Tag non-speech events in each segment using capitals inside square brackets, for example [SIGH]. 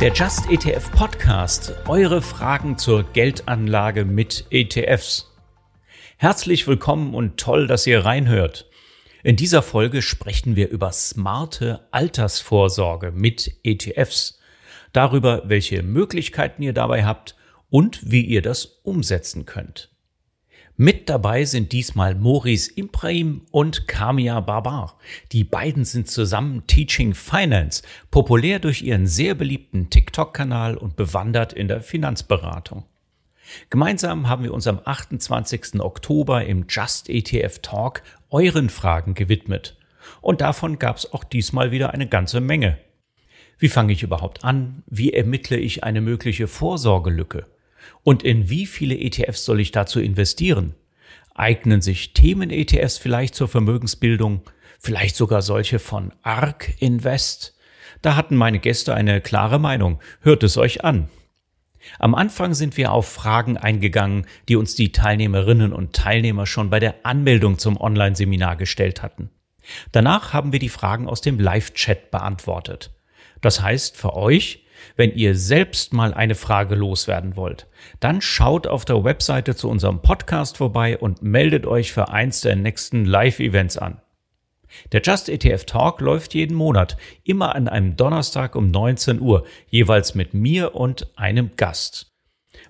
Der Just ETF Podcast. Eure Fragen zur Geldanlage mit ETFs. Herzlich willkommen und toll, dass ihr reinhört. In dieser Folge sprechen wir über smarte Altersvorsorge mit ETFs, darüber, welche Möglichkeiten ihr dabei habt und wie ihr das umsetzen könnt. Mit dabei sind diesmal Maurice Imprahim und Kamia Barbar. Die beiden sind zusammen Teaching Finance, populär durch ihren sehr beliebten TikTok-Kanal und bewandert in der Finanzberatung. Gemeinsam haben wir uns am 28. Oktober im Just ETF Talk euren Fragen gewidmet. Und davon gab es auch diesmal wieder eine ganze Menge. Wie fange ich überhaupt an? Wie ermittle ich eine mögliche Vorsorgelücke? Und in wie viele ETFs soll ich dazu investieren? Eignen sich Themen-ETFs vielleicht zur Vermögensbildung? Vielleicht sogar solche von ARK Invest? Da hatten meine Gäste eine klare Meinung. Hört es euch an. Am Anfang sind wir auf Fragen eingegangen, die uns die Teilnehmerinnen und Teilnehmer schon bei der Anmeldung zum Online-Seminar gestellt hatten. Danach haben wir die Fragen aus dem Live-Chat beantwortet. Das heißt für euch, wenn ihr selbst mal eine Frage loswerden wollt, dann schaut auf der Webseite zu unserem Podcast vorbei und meldet euch für eins der nächsten Live-Events an. Der Just ETF Talk läuft jeden Monat, immer an einem Donnerstag um 19 Uhr, jeweils mit mir und einem Gast.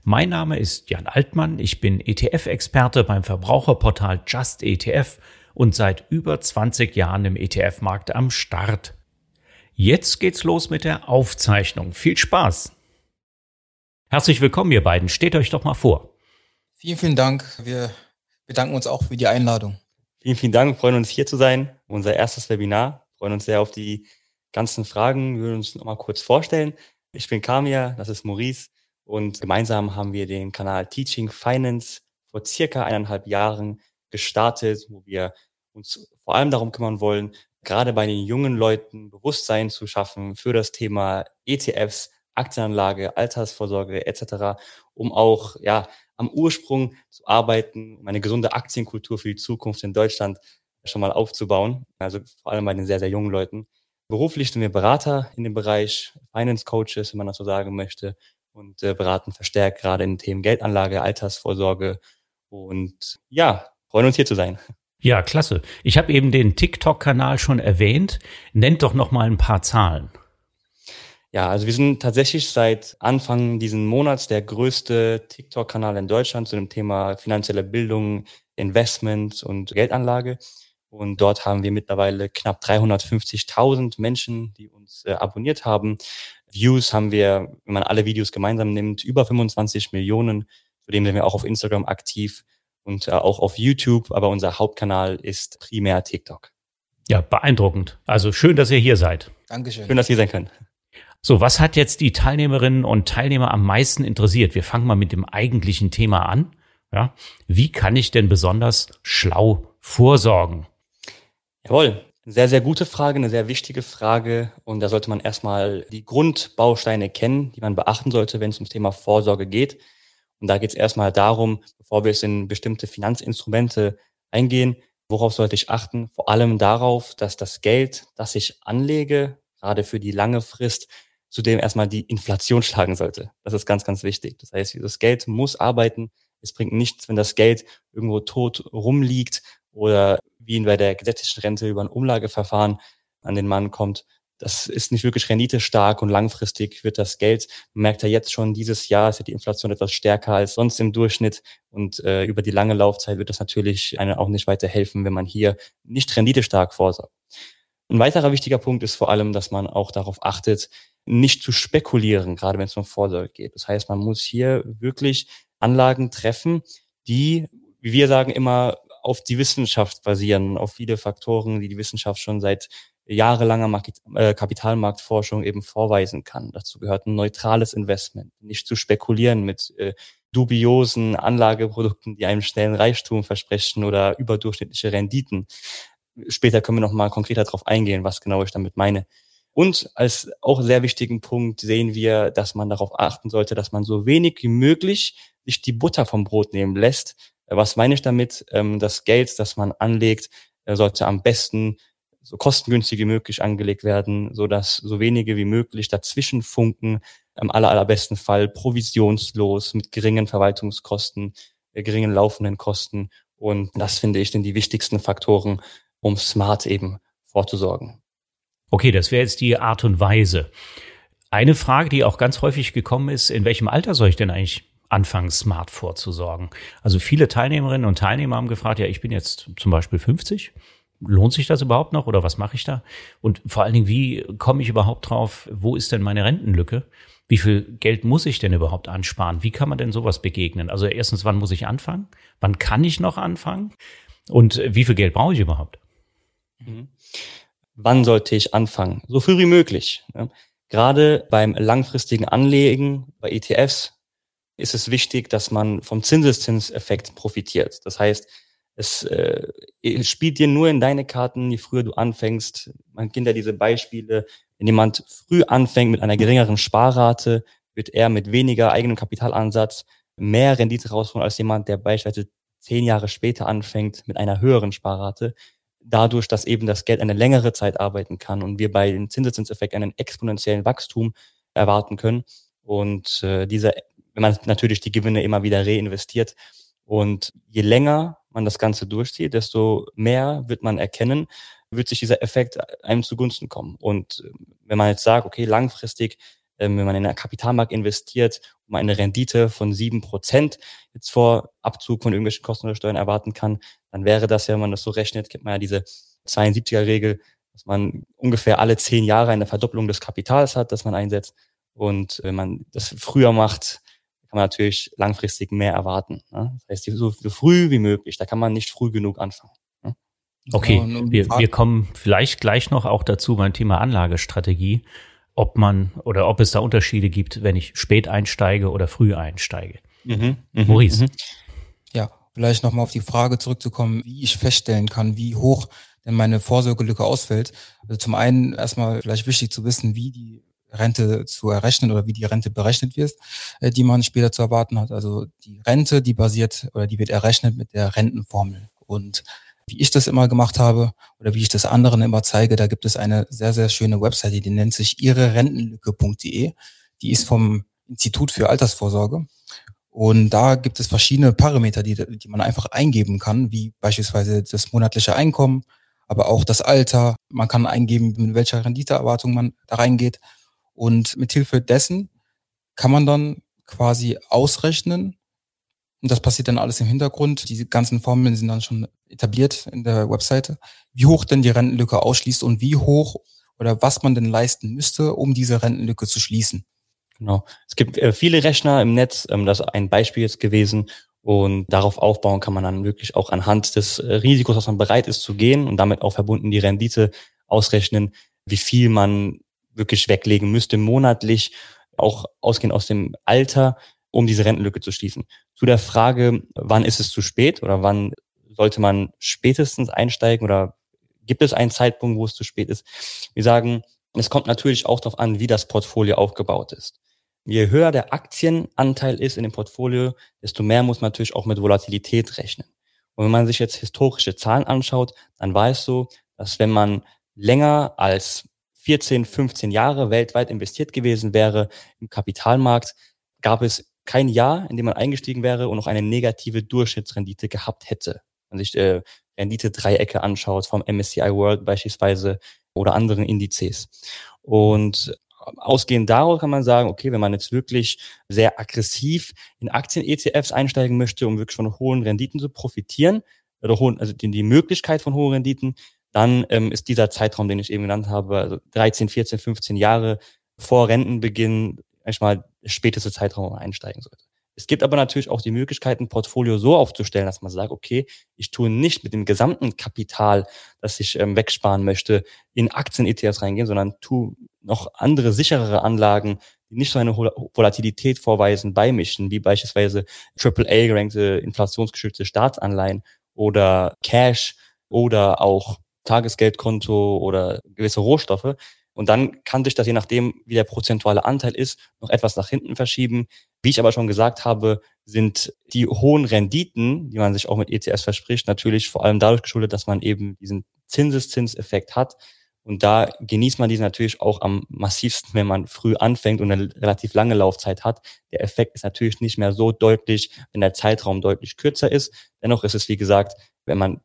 Mein Name ist Jan Altmann, ich bin ETF-Experte beim Verbraucherportal Just ETF und seit über 20 Jahren im ETF-Markt am Start. Jetzt geht's los mit der Aufzeichnung. Viel Spaß! Herzlich willkommen, ihr beiden. Steht euch doch mal vor. Vielen, vielen Dank. Wir bedanken uns auch für die Einladung. Vielen, vielen Dank. Wir freuen uns hier zu sein. Unser erstes Webinar. Wir freuen uns sehr auf die ganzen Fragen. Wir würden uns noch mal kurz vorstellen. Ich bin Kamia, das ist Maurice und gemeinsam haben wir den Kanal Teaching Finance vor circa eineinhalb Jahren gestartet, wo wir uns vor allem darum kümmern wollen, gerade bei den jungen Leuten Bewusstsein zu schaffen für das Thema ETFs, Aktienanlage, Altersvorsorge etc., um auch ja am Ursprung zu arbeiten, um eine gesunde Aktienkultur für die Zukunft in Deutschland schon mal aufzubauen. Also vor allem bei den sehr, sehr jungen Leuten. Beruflich sind wir Berater in dem Bereich, Finance Coaches, wenn man das so sagen möchte, und äh, beraten verstärkt gerade in Themen Geldanlage, Altersvorsorge. Und ja, freuen uns hier zu sein. Ja, klasse. Ich habe eben den TikTok-Kanal schon erwähnt. Nennt doch noch mal ein paar Zahlen. Ja, also wir sind tatsächlich seit Anfang diesen Monats der größte TikTok-Kanal in Deutschland zu dem Thema finanzielle Bildung, Investment und Geldanlage. Und dort haben wir mittlerweile knapp 350.000 Menschen, die uns äh, abonniert haben. Views haben wir, wenn man alle Videos gemeinsam nimmt, über 25 Millionen. Zudem sind wir auch auf Instagram aktiv und äh, auch auf YouTube, aber unser Hauptkanal ist primär TikTok. Ja, beeindruckend. Also schön, dass ihr hier seid. Dankeschön. Schön, dass ihr sein könnt. So, was hat jetzt die Teilnehmerinnen und Teilnehmer am meisten interessiert? Wir fangen mal mit dem eigentlichen Thema an. Ja, wie kann ich denn besonders schlau vorsorgen? Jawohl, sehr, sehr gute Frage, eine sehr wichtige Frage. Und da sollte man erstmal die Grundbausteine kennen, die man beachten sollte, wenn es ums Thema Vorsorge geht. Und da geht es erstmal darum, bevor wir es in bestimmte Finanzinstrumente eingehen, worauf sollte ich achten? Vor allem darauf, dass das Geld, das ich anlege, gerade für die lange Frist, zudem erstmal die Inflation schlagen sollte. Das ist ganz, ganz wichtig. Das heißt, das Geld muss arbeiten. Es bringt nichts, wenn das Geld irgendwo tot rumliegt oder wie bei der gesetzlichen Rente über ein Umlageverfahren an den Mann kommt, das ist nicht wirklich renditestark und langfristig wird das Geld, man merkt ja jetzt schon, dieses Jahr ist ja die Inflation etwas stärker als sonst im Durchschnitt und äh, über die lange Laufzeit wird das natürlich einem auch nicht weiter helfen, wenn man hier nicht renditestark vorsorgt. Ein weiterer wichtiger Punkt ist vor allem, dass man auch darauf achtet, nicht zu spekulieren, gerade wenn es um Vorsorge geht. Das heißt, man muss hier wirklich Anlagen treffen, die, wie wir sagen, immer auf die Wissenschaft basieren, auf viele Faktoren, die die Wissenschaft schon seit jahrelanger Market, äh, Kapitalmarktforschung eben vorweisen kann. Dazu gehört ein neutrales Investment, nicht zu spekulieren mit äh, dubiosen Anlageprodukten, die einem schnellen Reichtum versprechen oder überdurchschnittliche Renditen. Später können wir noch mal konkreter darauf eingehen, was genau ich damit meine. Und als auch sehr wichtigen Punkt sehen wir, dass man darauf achten sollte, dass man so wenig wie möglich sich die Butter vom Brot nehmen lässt. Was meine ich damit? Ähm, das Geld, das man anlegt, sollte am besten so kostengünstig wie möglich angelegt werden, so dass so wenige wie möglich dazwischen funken, im aller, allerbesten Fall provisionslos mit geringen Verwaltungskosten, äh, geringen laufenden Kosten. Und das finde ich sind die wichtigsten Faktoren, um smart eben vorzusorgen. Okay, das wäre jetzt die Art und Weise. Eine Frage, die auch ganz häufig gekommen ist, in welchem Alter soll ich denn eigentlich anfangen, smart vorzusorgen? Also viele Teilnehmerinnen und Teilnehmer haben gefragt, ja, ich bin jetzt zum Beispiel 50. Lohnt sich das überhaupt noch oder was mache ich da? Und vor allen Dingen, wie komme ich überhaupt drauf, wo ist denn meine Rentenlücke? Wie viel Geld muss ich denn überhaupt ansparen? Wie kann man denn sowas begegnen? Also erstens, wann muss ich anfangen? Wann kann ich noch anfangen? Und wie viel Geld brauche ich überhaupt? Mhm. Wann sollte ich anfangen? So früh wie möglich. Gerade beim langfristigen Anlegen bei ETFs ist es wichtig, dass man vom Zinseszinseffekt profitiert. Das heißt, es äh, spielt dir nur in deine Karten, je früher du anfängst. Man kennt ja diese Beispiele. Wenn jemand früh anfängt mit einer geringeren Sparrate, wird er mit weniger eigenem Kapitalansatz mehr Rendite rausholen als jemand, der beispielsweise zehn Jahre später anfängt mit einer höheren Sparrate. Dadurch, dass eben das Geld eine längere Zeit arbeiten kann und wir bei dem Zinseszinseffekt einen exponentiellen Wachstum erwarten können. Und äh, dieser wenn man natürlich die Gewinne immer wieder reinvestiert. Und je länger man das Ganze durchzieht, desto mehr wird man erkennen, wird sich dieser Effekt einem zugunsten kommen. Und äh, wenn man jetzt sagt, okay, langfristig, ähm, wenn man in einen Kapitalmarkt investiert, um eine Rendite von sieben Prozent jetzt vor Abzug von irgendwelchen Kosten oder Steuern erwarten kann, dann wäre das ja, wenn man das so rechnet, kennt man ja diese 72er-Regel, dass man ungefähr alle zehn Jahre eine Verdopplung des Kapitals hat, das man einsetzt. Und wenn man das früher macht, kann man natürlich langfristig mehr erwarten. Ne? Das heißt, so, früh wie möglich, da kann man nicht früh genug anfangen. Ne? Okay, wir, wir kommen vielleicht gleich noch auch dazu beim Thema Anlagestrategie, ob man oder ob es da Unterschiede gibt, wenn ich spät einsteige oder früh einsteige. Mhm, mh, Maurice. Mh. Ja, vielleicht nochmal auf die Frage zurückzukommen, wie ich feststellen kann, wie hoch denn meine Vorsorgelücke ausfällt. Also zum einen erstmal vielleicht wichtig zu wissen, wie die Rente zu errechnen oder wie die Rente berechnet wird, äh, die man später zu erwarten hat. Also die Rente, die basiert oder die wird errechnet mit der Rentenformel. Und wie ich das immer gemacht habe oder wie ich das anderen immer zeige, da gibt es eine sehr, sehr schöne Webseite, die nennt sich ihrerentenlücke.de. Die ist vom Institut für Altersvorsorge. Und da gibt es verschiedene Parameter, die, die man einfach eingeben kann, wie beispielsweise das monatliche Einkommen, aber auch das Alter. Man kann eingeben, mit welcher Renditeerwartung man da reingeht. Und mithilfe dessen kann man dann quasi ausrechnen, und das passiert dann alles im Hintergrund. Diese ganzen Formeln sind dann schon etabliert in der Webseite, wie hoch denn die Rentenlücke ausschließt und wie hoch oder was man denn leisten müsste, um diese Rentenlücke zu schließen. Genau. Es gibt äh, viele Rechner im Netz, ähm, das ist ein Beispiel jetzt gewesen. Und darauf aufbauen kann man dann wirklich auch anhand des äh, Risikos, was man bereit ist zu gehen und damit auch verbunden die Rendite ausrechnen, wie viel man wirklich weglegen müsste, monatlich, auch ausgehend aus dem Alter, um diese Rentenlücke zu schließen. Zu der Frage, wann ist es zu spät oder wann sollte man spätestens einsteigen oder gibt es einen Zeitpunkt, wo es zu spät ist? Wir sagen, es kommt natürlich auch darauf an, wie das Portfolio aufgebaut ist. Je höher der Aktienanteil ist in dem Portfolio, desto mehr muss man natürlich auch mit Volatilität rechnen. Und wenn man sich jetzt historische Zahlen anschaut, dann war so, dass wenn man länger als 14, 15 Jahre weltweit investiert gewesen wäre im Kapitalmarkt, gab es kein Jahr, in dem man eingestiegen wäre und noch eine negative Durchschnittsrendite gehabt hätte. Wenn man sich äh, Rendite-Dreiecke anschaut, vom MSCI World beispielsweise oder anderen Indizes. Und ausgehend daraus kann man sagen, okay, wenn man jetzt wirklich sehr aggressiv in Aktien-ETFs einsteigen möchte, um wirklich von hohen Renditen zu profitieren, oder hohen, also die, die Möglichkeit von hohen Renditen, dann ähm, ist dieser Zeitraum, den ich eben genannt habe, also 13, 14, 15 Jahre vor Rentenbeginn manchmal späteste Zeitraum, wo man einsteigen sollte. Es gibt aber natürlich auch die Möglichkeit, ein Portfolio so aufzustellen, dass man sagt, okay, ich tue nicht mit dem gesamten Kapital, das ich ähm, wegsparen möchte, in Aktien-ETFs reingehen, sondern tu noch andere sicherere Anlagen, die nicht so eine Volatilität vorweisen, beimischen, wie beispielsweise AAA-gerankte inflationsgeschützte Staatsanleihen oder Cash oder auch Tagesgeldkonto oder gewisse Rohstoffe. Und dann kann sich das, je nachdem, wie der prozentuale Anteil ist, noch etwas nach hinten verschieben. Wie ich aber schon gesagt habe, sind die hohen Renditen, die man sich auch mit ETS verspricht, natürlich vor allem dadurch geschuldet, dass man eben diesen Zinseszinseffekt hat. Und da genießt man diesen natürlich auch am massivsten, wenn man früh anfängt und eine relativ lange Laufzeit hat. Der Effekt ist natürlich nicht mehr so deutlich, wenn der Zeitraum deutlich kürzer ist. Dennoch ist es, wie gesagt, wenn man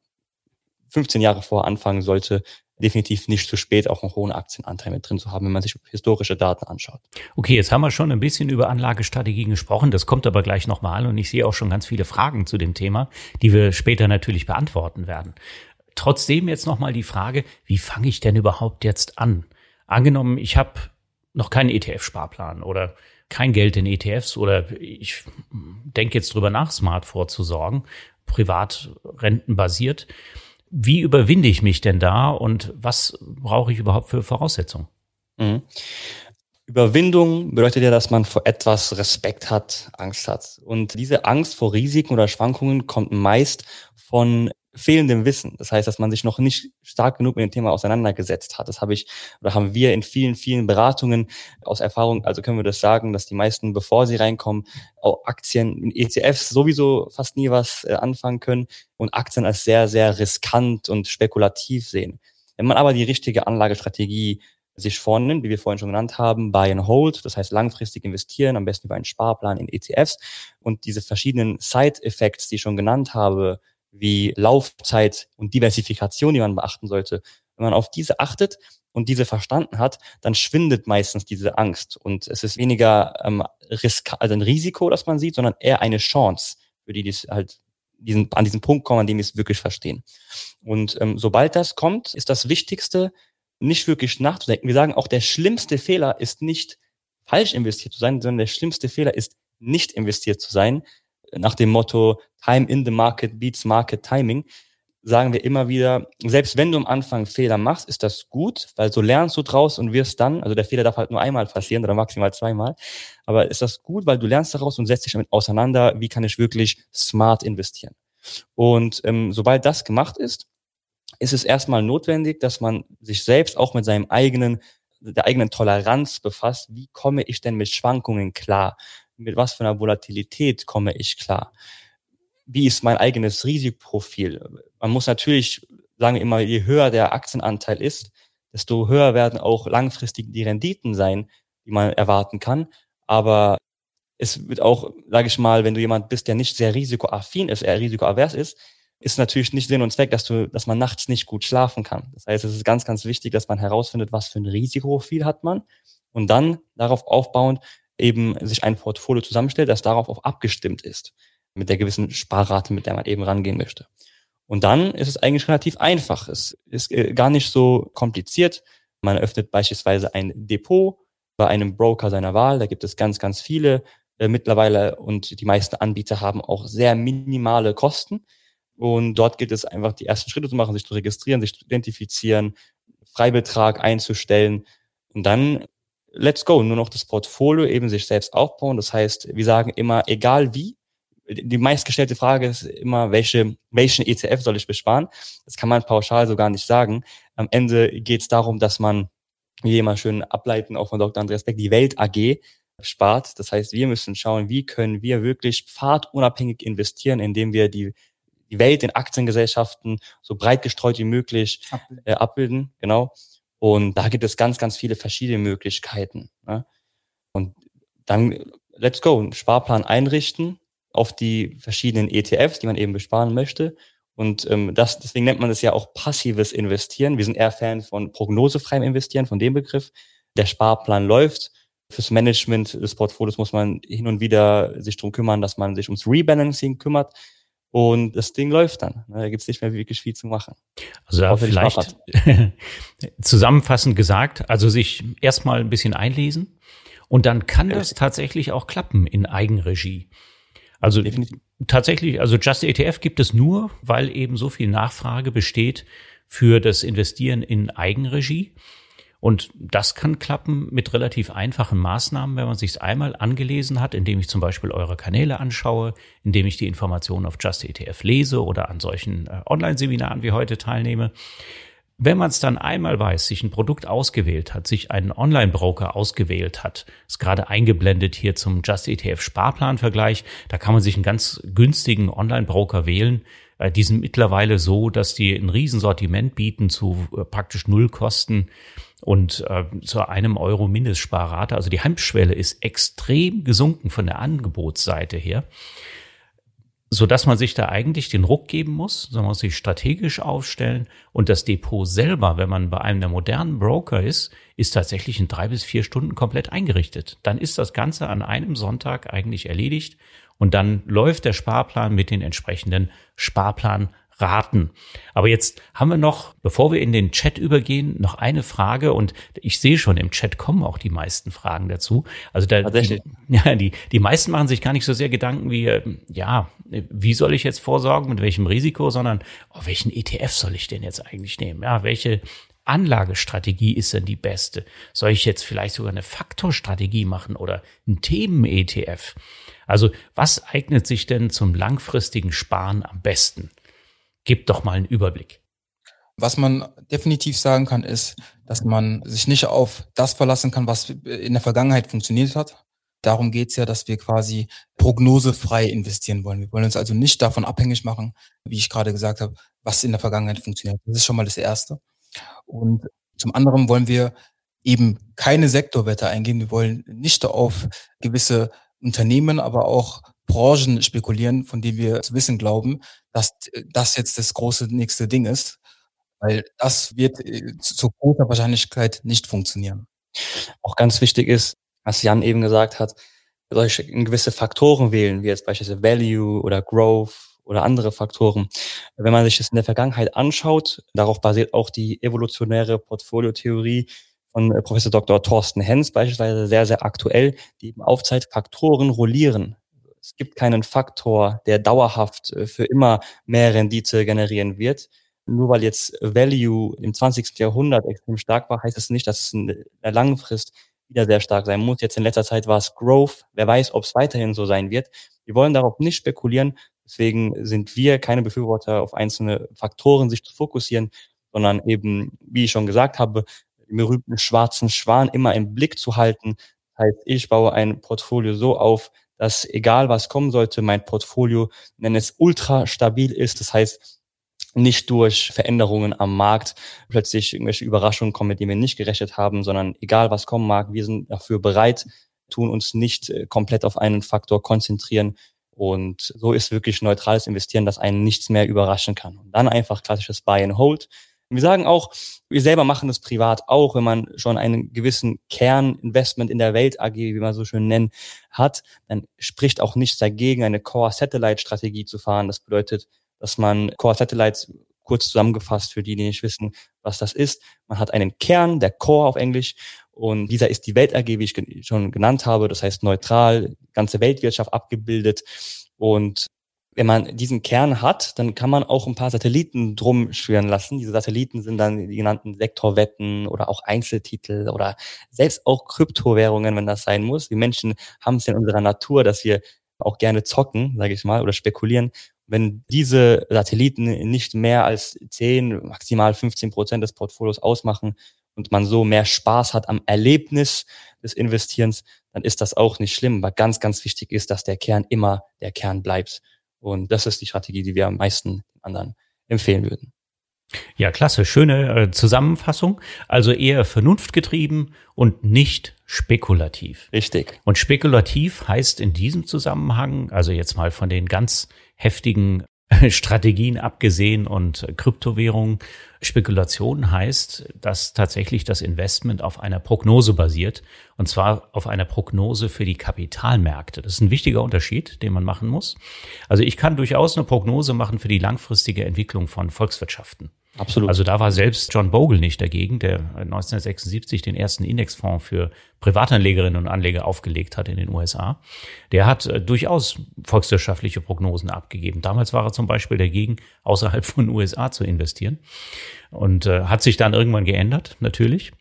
15 Jahre vor anfangen sollte, definitiv nicht zu spät, auch einen hohen Aktienanteil mit drin zu haben, wenn man sich historische Daten anschaut. Okay, jetzt haben wir schon ein bisschen über Anlagestrategien gesprochen. Das kommt aber gleich nochmal und ich sehe auch schon ganz viele Fragen zu dem Thema, die wir später natürlich beantworten werden. Trotzdem jetzt nochmal die Frage, wie fange ich denn überhaupt jetzt an? Angenommen, ich habe noch keinen ETF-Sparplan oder kein Geld in ETFs oder ich denke jetzt drüber nach, smart vorzusorgen, privat rentenbasiert. Wie überwinde ich mich denn da und was brauche ich überhaupt für Voraussetzungen? Mhm. Überwindung bedeutet ja, dass man vor etwas Respekt hat, Angst hat. Und diese Angst vor Risiken oder Schwankungen kommt meist von fehlendem Wissen. Das heißt, dass man sich noch nicht stark genug mit dem Thema auseinandergesetzt hat. Das habe ich oder haben wir in vielen, vielen Beratungen aus Erfahrung, also können wir das sagen, dass die meisten, bevor sie reinkommen, auch Aktien ETFs sowieso fast nie was äh, anfangen können und Aktien als sehr, sehr riskant und spekulativ sehen. Wenn man aber die richtige Anlagestrategie sich vornimmt, wie wir vorhin schon genannt haben, Buy and Hold, das heißt langfristig investieren, am besten über einen Sparplan in ETFs und diese verschiedenen Side-Effects, die ich schon genannt habe, wie Laufzeit und Diversifikation, die man beachten sollte, wenn man auf diese achtet und diese verstanden hat, dann schwindet meistens diese Angst und es ist weniger ähm, Risk, also ein Risiko, das man sieht, sondern eher eine Chance, für die die halt diesen, an diesen Punkt kommen, an dem wir es wirklich verstehen. Und ähm, sobald das kommt, ist das Wichtigste, nicht wirklich nachzudenken. Wir sagen auch, der schlimmste Fehler ist nicht falsch investiert zu sein, sondern der schlimmste Fehler ist nicht investiert zu sein, nach dem Motto Time in the Market beats Market Timing, sagen wir immer wieder, selbst wenn du am Anfang Fehler machst, ist das gut, weil so lernst du draus und wirst dann, also der Fehler darf halt nur einmal passieren oder maximal zweimal, aber ist das gut, weil du lernst daraus und setzt dich damit auseinander, wie kann ich wirklich smart investieren. Und ähm, sobald das gemacht ist, ist es erstmal notwendig, dass man sich selbst auch mit seinem eigenen, der eigenen Toleranz befasst. Wie komme ich denn mit Schwankungen klar? Mit was für einer Volatilität komme ich klar? Wie ist mein eigenes Risikoprofil? Man muss natürlich, sagen immer, je höher der Aktienanteil ist, desto höher werden auch langfristig die Renditen sein, die man erwarten kann. Aber es wird auch, sage ich mal, wenn du jemand bist, der nicht sehr risikoaffin ist, eher risikoavers ist, ist natürlich nicht Sinn und Zweck, dass du, dass man nachts nicht gut schlafen kann. Das heißt, es ist ganz, ganz wichtig, dass man herausfindet, was für ein Risikoprofil hat man und dann darauf aufbauend eben sich ein Portfolio zusammenstellt, das darauf auch abgestimmt ist, mit der gewissen Sparrate, mit der man eben rangehen möchte. Und dann ist es eigentlich relativ einfach. Es ist äh, gar nicht so kompliziert. Man öffnet beispielsweise ein Depot bei einem Broker seiner Wahl. Da gibt es ganz, ganz viele äh, mittlerweile und die meisten Anbieter haben auch sehr minimale Kosten. Und dort gilt es einfach, die ersten Schritte zu machen, sich zu registrieren, sich zu identifizieren, Freibetrag einzustellen. Und dann let's go, nur noch das Portfolio eben sich selbst aufbauen. Das heißt, wir sagen immer, egal wie, die meistgestellte Frage ist immer, welche, welchen ETF soll ich besparen? Das kann man pauschal so gar nicht sagen. Am Ende geht es darum, dass man, wie immer schön ableiten, auch von Dr. Andreas Beck, die Welt AG spart. Das heißt, wir müssen schauen, wie können wir wirklich pfadunabhängig investieren, indem wir die, die Welt in Aktiengesellschaften so breit gestreut wie möglich abbilden. Äh, abbilden. Genau. Und da gibt es ganz, ganz viele verschiedene Möglichkeiten. Ne? Und dann let's go, einen Sparplan einrichten auf die verschiedenen ETFs, die man eben besparen möchte. Und ähm, das, deswegen nennt man das ja auch passives Investieren. Wir sind eher Fan von prognosefreiem Investieren, von dem Begriff. Der Sparplan läuft. Fürs Management des Portfolios muss man hin und wieder sich drum kümmern, dass man sich ums Rebalancing kümmert. Und das Ding läuft dann. Ne? Da gibt's nicht mehr wirklich viel zu machen. Also da vielleicht [LAUGHS] zusammenfassend gesagt, also sich erstmal ein bisschen einlesen und dann kann das tatsächlich auch klappen in Eigenregie. Also Definitiv. tatsächlich, also Just ETF gibt es nur, weil eben so viel Nachfrage besteht für das Investieren in Eigenregie. Und das kann klappen mit relativ einfachen Maßnahmen, wenn man sich einmal angelesen hat, indem ich zum Beispiel eure Kanäle anschaue, indem ich die Informationen auf Just ETF lese oder an solchen äh, Online-Seminaren wie heute teilnehme. Wenn man es dann einmal weiß, sich ein Produkt ausgewählt hat, sich einen Online-Broker ausgewählt hat, ist gerade eingeblendet hier zum Just ETF Sparplan-Vergleich, da kann man sich einen ganz günstigen Online-Broker wählen, Äh, die sind mittlerweile so, dass die ein Riesensortiment bieten zu äh, praktisch null Kosten und äh, zu einem Euro Mindestsparrate. Also die Heimschwelle ist extrem gesunken von der Angebotsseite her so dass man sich da eigentlich den Ruck geben muss, man muss sich strategisch aufstellen und das Depot selber, wenn man bei einem der modernen Broker ist, ist tatsächlich in drei bis vier Stunden komplett eingerichtet. Dann ist das Ganze an einem Sonntag eigentlich erledigt und dann läuft der Sparplan mit den entsprechenden Sparplan raten. Aber jetzt haben wir noch, bevor wir in den Chat übergehen, noch eine Frage und ich sehe schon, im Chat kommen auch die meisten Fragen dazu. Also da, die, ja, die, die meisten machen sich gar nicht so sehr Gedanken wie, ähm, ja, wie soll ich jetzt vorsorgen, mit welchem Risiko, sondern oh, welchen ETF soll ich denn jetzt eigentlich nehmen? Ja, welche Anlagestrategie ist denn die beste? Soll ich jetzt vielleicht sogar eine Faktorstrategie machen oder ein Themen-ETF? Also was eignet sich denn zum langfristigen Sparen am besten? Gib doch mal einen Überblick. Was man definitiv sagen kann, ist, dass man sich nicht auf das verlassen kann, was in der Vergangenheit funktioniert hat. Darum geht's ja, dass wir quasi prognosefrei investieren wollen. Wir wollen uns also nicht davon abhängig machen, wie ich gerade gesagt habe, was in der Vergangenheit funktioniert. Das ist schon mal das Erste. Und zum anderen wollen wir eben keine Sektorwette eingehen. Wir wollen nicht auf gewisse Unternehmen, aber auch Branchen spekulieren, von denen wir zu wissen glauben, dass das jetzt das große nächste Ding ist, weil das wird äh, zu großer Wahrscheinlichkeit nicht funktionieren. Auch ganz wichtig ist, was Jan eben gesagt hat, solche gewisse Faktoren wählen, wie jetzt beispielsweise Value oder Growth oder andere Faktoren. Wenn man sich das in der Vergangenheit anschaut, darauf basiert auch die evolutionäre Portfoliotheorie von äh, Professor Dr. Thorsten Hens beispielsweise sehr, sehr aktuell, die eben aufzeigt, Faktoren rollieren es gibt keinen Faktor, der dauerhaft äh, für immer mehr Rendite generieren wird. Nur weil jetzt Value im 20. Jahrhundert extrem stark war, heißt das nicht, dass es in der langen Frist wieder sehr stark sein muss. Jetzt in letzter Zeit war es Growth. Wer weiß, ob es weiterhin so sein wird. Wir wollen darauf nicht spekulieren. Deswegen sind wir keine Befürworter, auf einzelne Faktoren sich zu fokussieren, sondern eben, wie ich schon gesagt habe, den berühmten schwarzen Schwan immer im Blick zu halten. Das heißt, ich baue ein Portfolio so auf, dass egal was kommen sollte, mein Portfolio, wenn es ultra stabil ist, das heißt, nicht durch Veränderungen am Markt plötzlich irgendwelche Überraschungen kommen, mit denen wir nicht gerechnet haben, sondern egal was kommen mag, wir sind dafür bereit, tun uns nicht äh, komplett auf einen Faktor konzentrieren. Und so ist wirklich neutrales Investieren, das einen nichts mehr überraschen kann. Und dann einfach klassisches Buy and Hold. Wir sagen auch, wir selber machen das privat auch, wenn man schon einen gewissen Kerninvestment in der Welt AG, wie man so schön nennt, hat, dann spricht auch nichts dagegen, eine Core-Satellite-Strategie zu fahren. Das bedeutet, dass man Core-Satellites kurz zusammengefasst für die, die nicht wissen, was das ist. Man hat einen Kern, der Core auf Englisch, und dieser ist die Welt AG, wie ich schon genannt habe. Das heißt neutral, ganze Weltwirtschaft abgebildet. Und wenn man diesen Kern hat, dann kann man auch ein paar Satelliten drum schwirren lassen. Diese Satelliten sind dann die genannten Sektorwetten oder auch Einzeltitel oder selbst auch Kryptowährungen, wenn das sein muss. Wir Menschen haben es in unserer Natur, dass wir auch gerne zocken, sage ich mal, oder spekulieren. Wenn diese Satelliten nicht mehr als 10, maximal 15 Prozent des Portfolios ausmachen und man so mehr Spaß hat am Erlebnis des Investierens, dann ist das auch nicht schlimm. Aber ganz, ganz wichtig ist, dass der Kern immer der Kern bleibt. Und das ist die Strategie, die wir am meisten anderen empfehlen würden. Ja, klasse, schöne äh, Zusammenfassung. Also eher vernunftgetrieben und nicht spekulativ. Richtig. Und spekulativ heißt in diesem Zusammenhang, also jetzt mal von den ganz heftigen [LAUGHS] Strategien abgesehen und Kryptowährungen. Spekulation heißt, dass tatsächlich das Investment auf einer Prognose basiert und zwar auf einer Prognose für die Kapitalmärkte. Das ist ein wichtiger Unterschied, den man machen muss. Also ich kann durchaus eine Prognose machen für die langfristige Entwicklung von Volkswirtschaften. Absolut. Also da war selbst John Bogle nicht dagegen, der 1976 den ersten Indexfonds für Privatanlegerinnen und Anleger aufgelegt hat in den USA. Der hat äh, durchaus volkswirtschaftliche Prognosen abgegeben. Damals war er zum Beispiel dagegen, außerhalb von USA zu investieren und äh, hat sich dann irgendwann geändert, natürlich.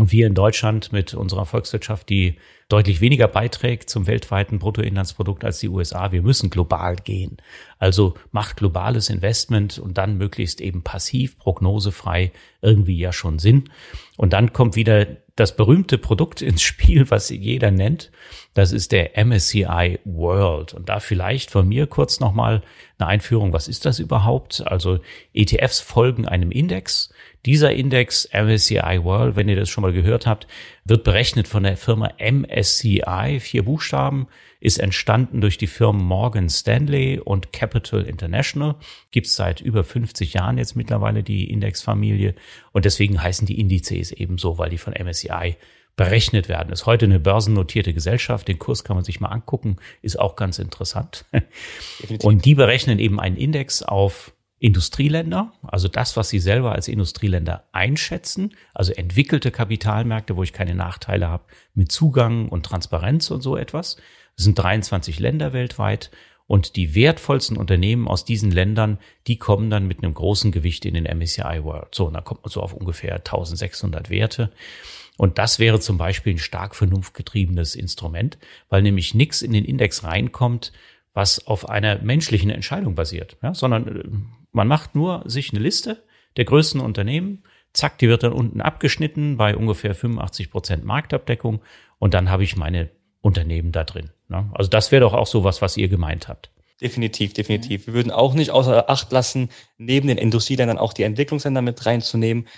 Und wir in Deutschland mit unserer Volkswirtschaft, die deutlich weniger beiträgt zum weltweiten Bruttoinlandsprodukt als die USA, wir müssen global gehen. Also macht globales Investment und dann möglichst eben passiv, prognosefrei irgendwie ja schon Sinn. Und dann kommt wieder das berühmte Produkt [LAUGHS] ins Spiel, was jeder nennt. Das ist der MSCI World. Und da vielleicht von mir kurz nochmal eine Einführung. Was ist das überhaupt? Also ETFs folgen einem Index. Dieser Index MSCI World, wenn ihr das schon mal gehört habt, wird berechnet von der Firma MSCI, vier Buchstaben, ist entstanden durch die Firmen Morgan Stanley und Capital International. Gibt es seit über 50 Jahren jetzt mittlerweile die Indexfamilie und deswegen heißen die Indizes ebenso, weil die von MSCI berechnet werden. Ist heute eine börsennotierte Gesellschaft. Den Kurs kann man sich mal angucken, ist auch ganz interessant. Definitiv. Und die berechnen eben einen Index auf Industrieländer, also das, was sie selber als Industrieländer einschätzen, also entwickelte Kapitalmärkte, wo ich keine Nachteile habe mit Zugang und Transparenz und so etwas. Es sind 23 Länder weltweit und die wertvollsten Unternehmen aus diesen Ländern, die kommen dann mit einem großen Gewicht in den MSCI World. So, und da kommt man so auf ungefähr 1600 Werte. Und das wäre zum Beispiel ein stark vernunftgetriebenes Instrument, weil nämlich nichts in den Index reinkommt, was auf einer menschlichen Entscheidung basiert, ja, sondern äh, man macht nur sich eine Liste der größten Unternehmen, zack, die wird dann unten abgeschnitten bei ungefähr 85 Prozent Marktabdeckung und dann habe ich meine Unternehmen da drin. Ne? Also das wäre doch auch so was, ihr gemeint habt. Definitiv, definitiv. Wir würden auch nicht außer Acht lassen, neben den Industrieländern auch die Entwicklungsländer mit reinzunehmen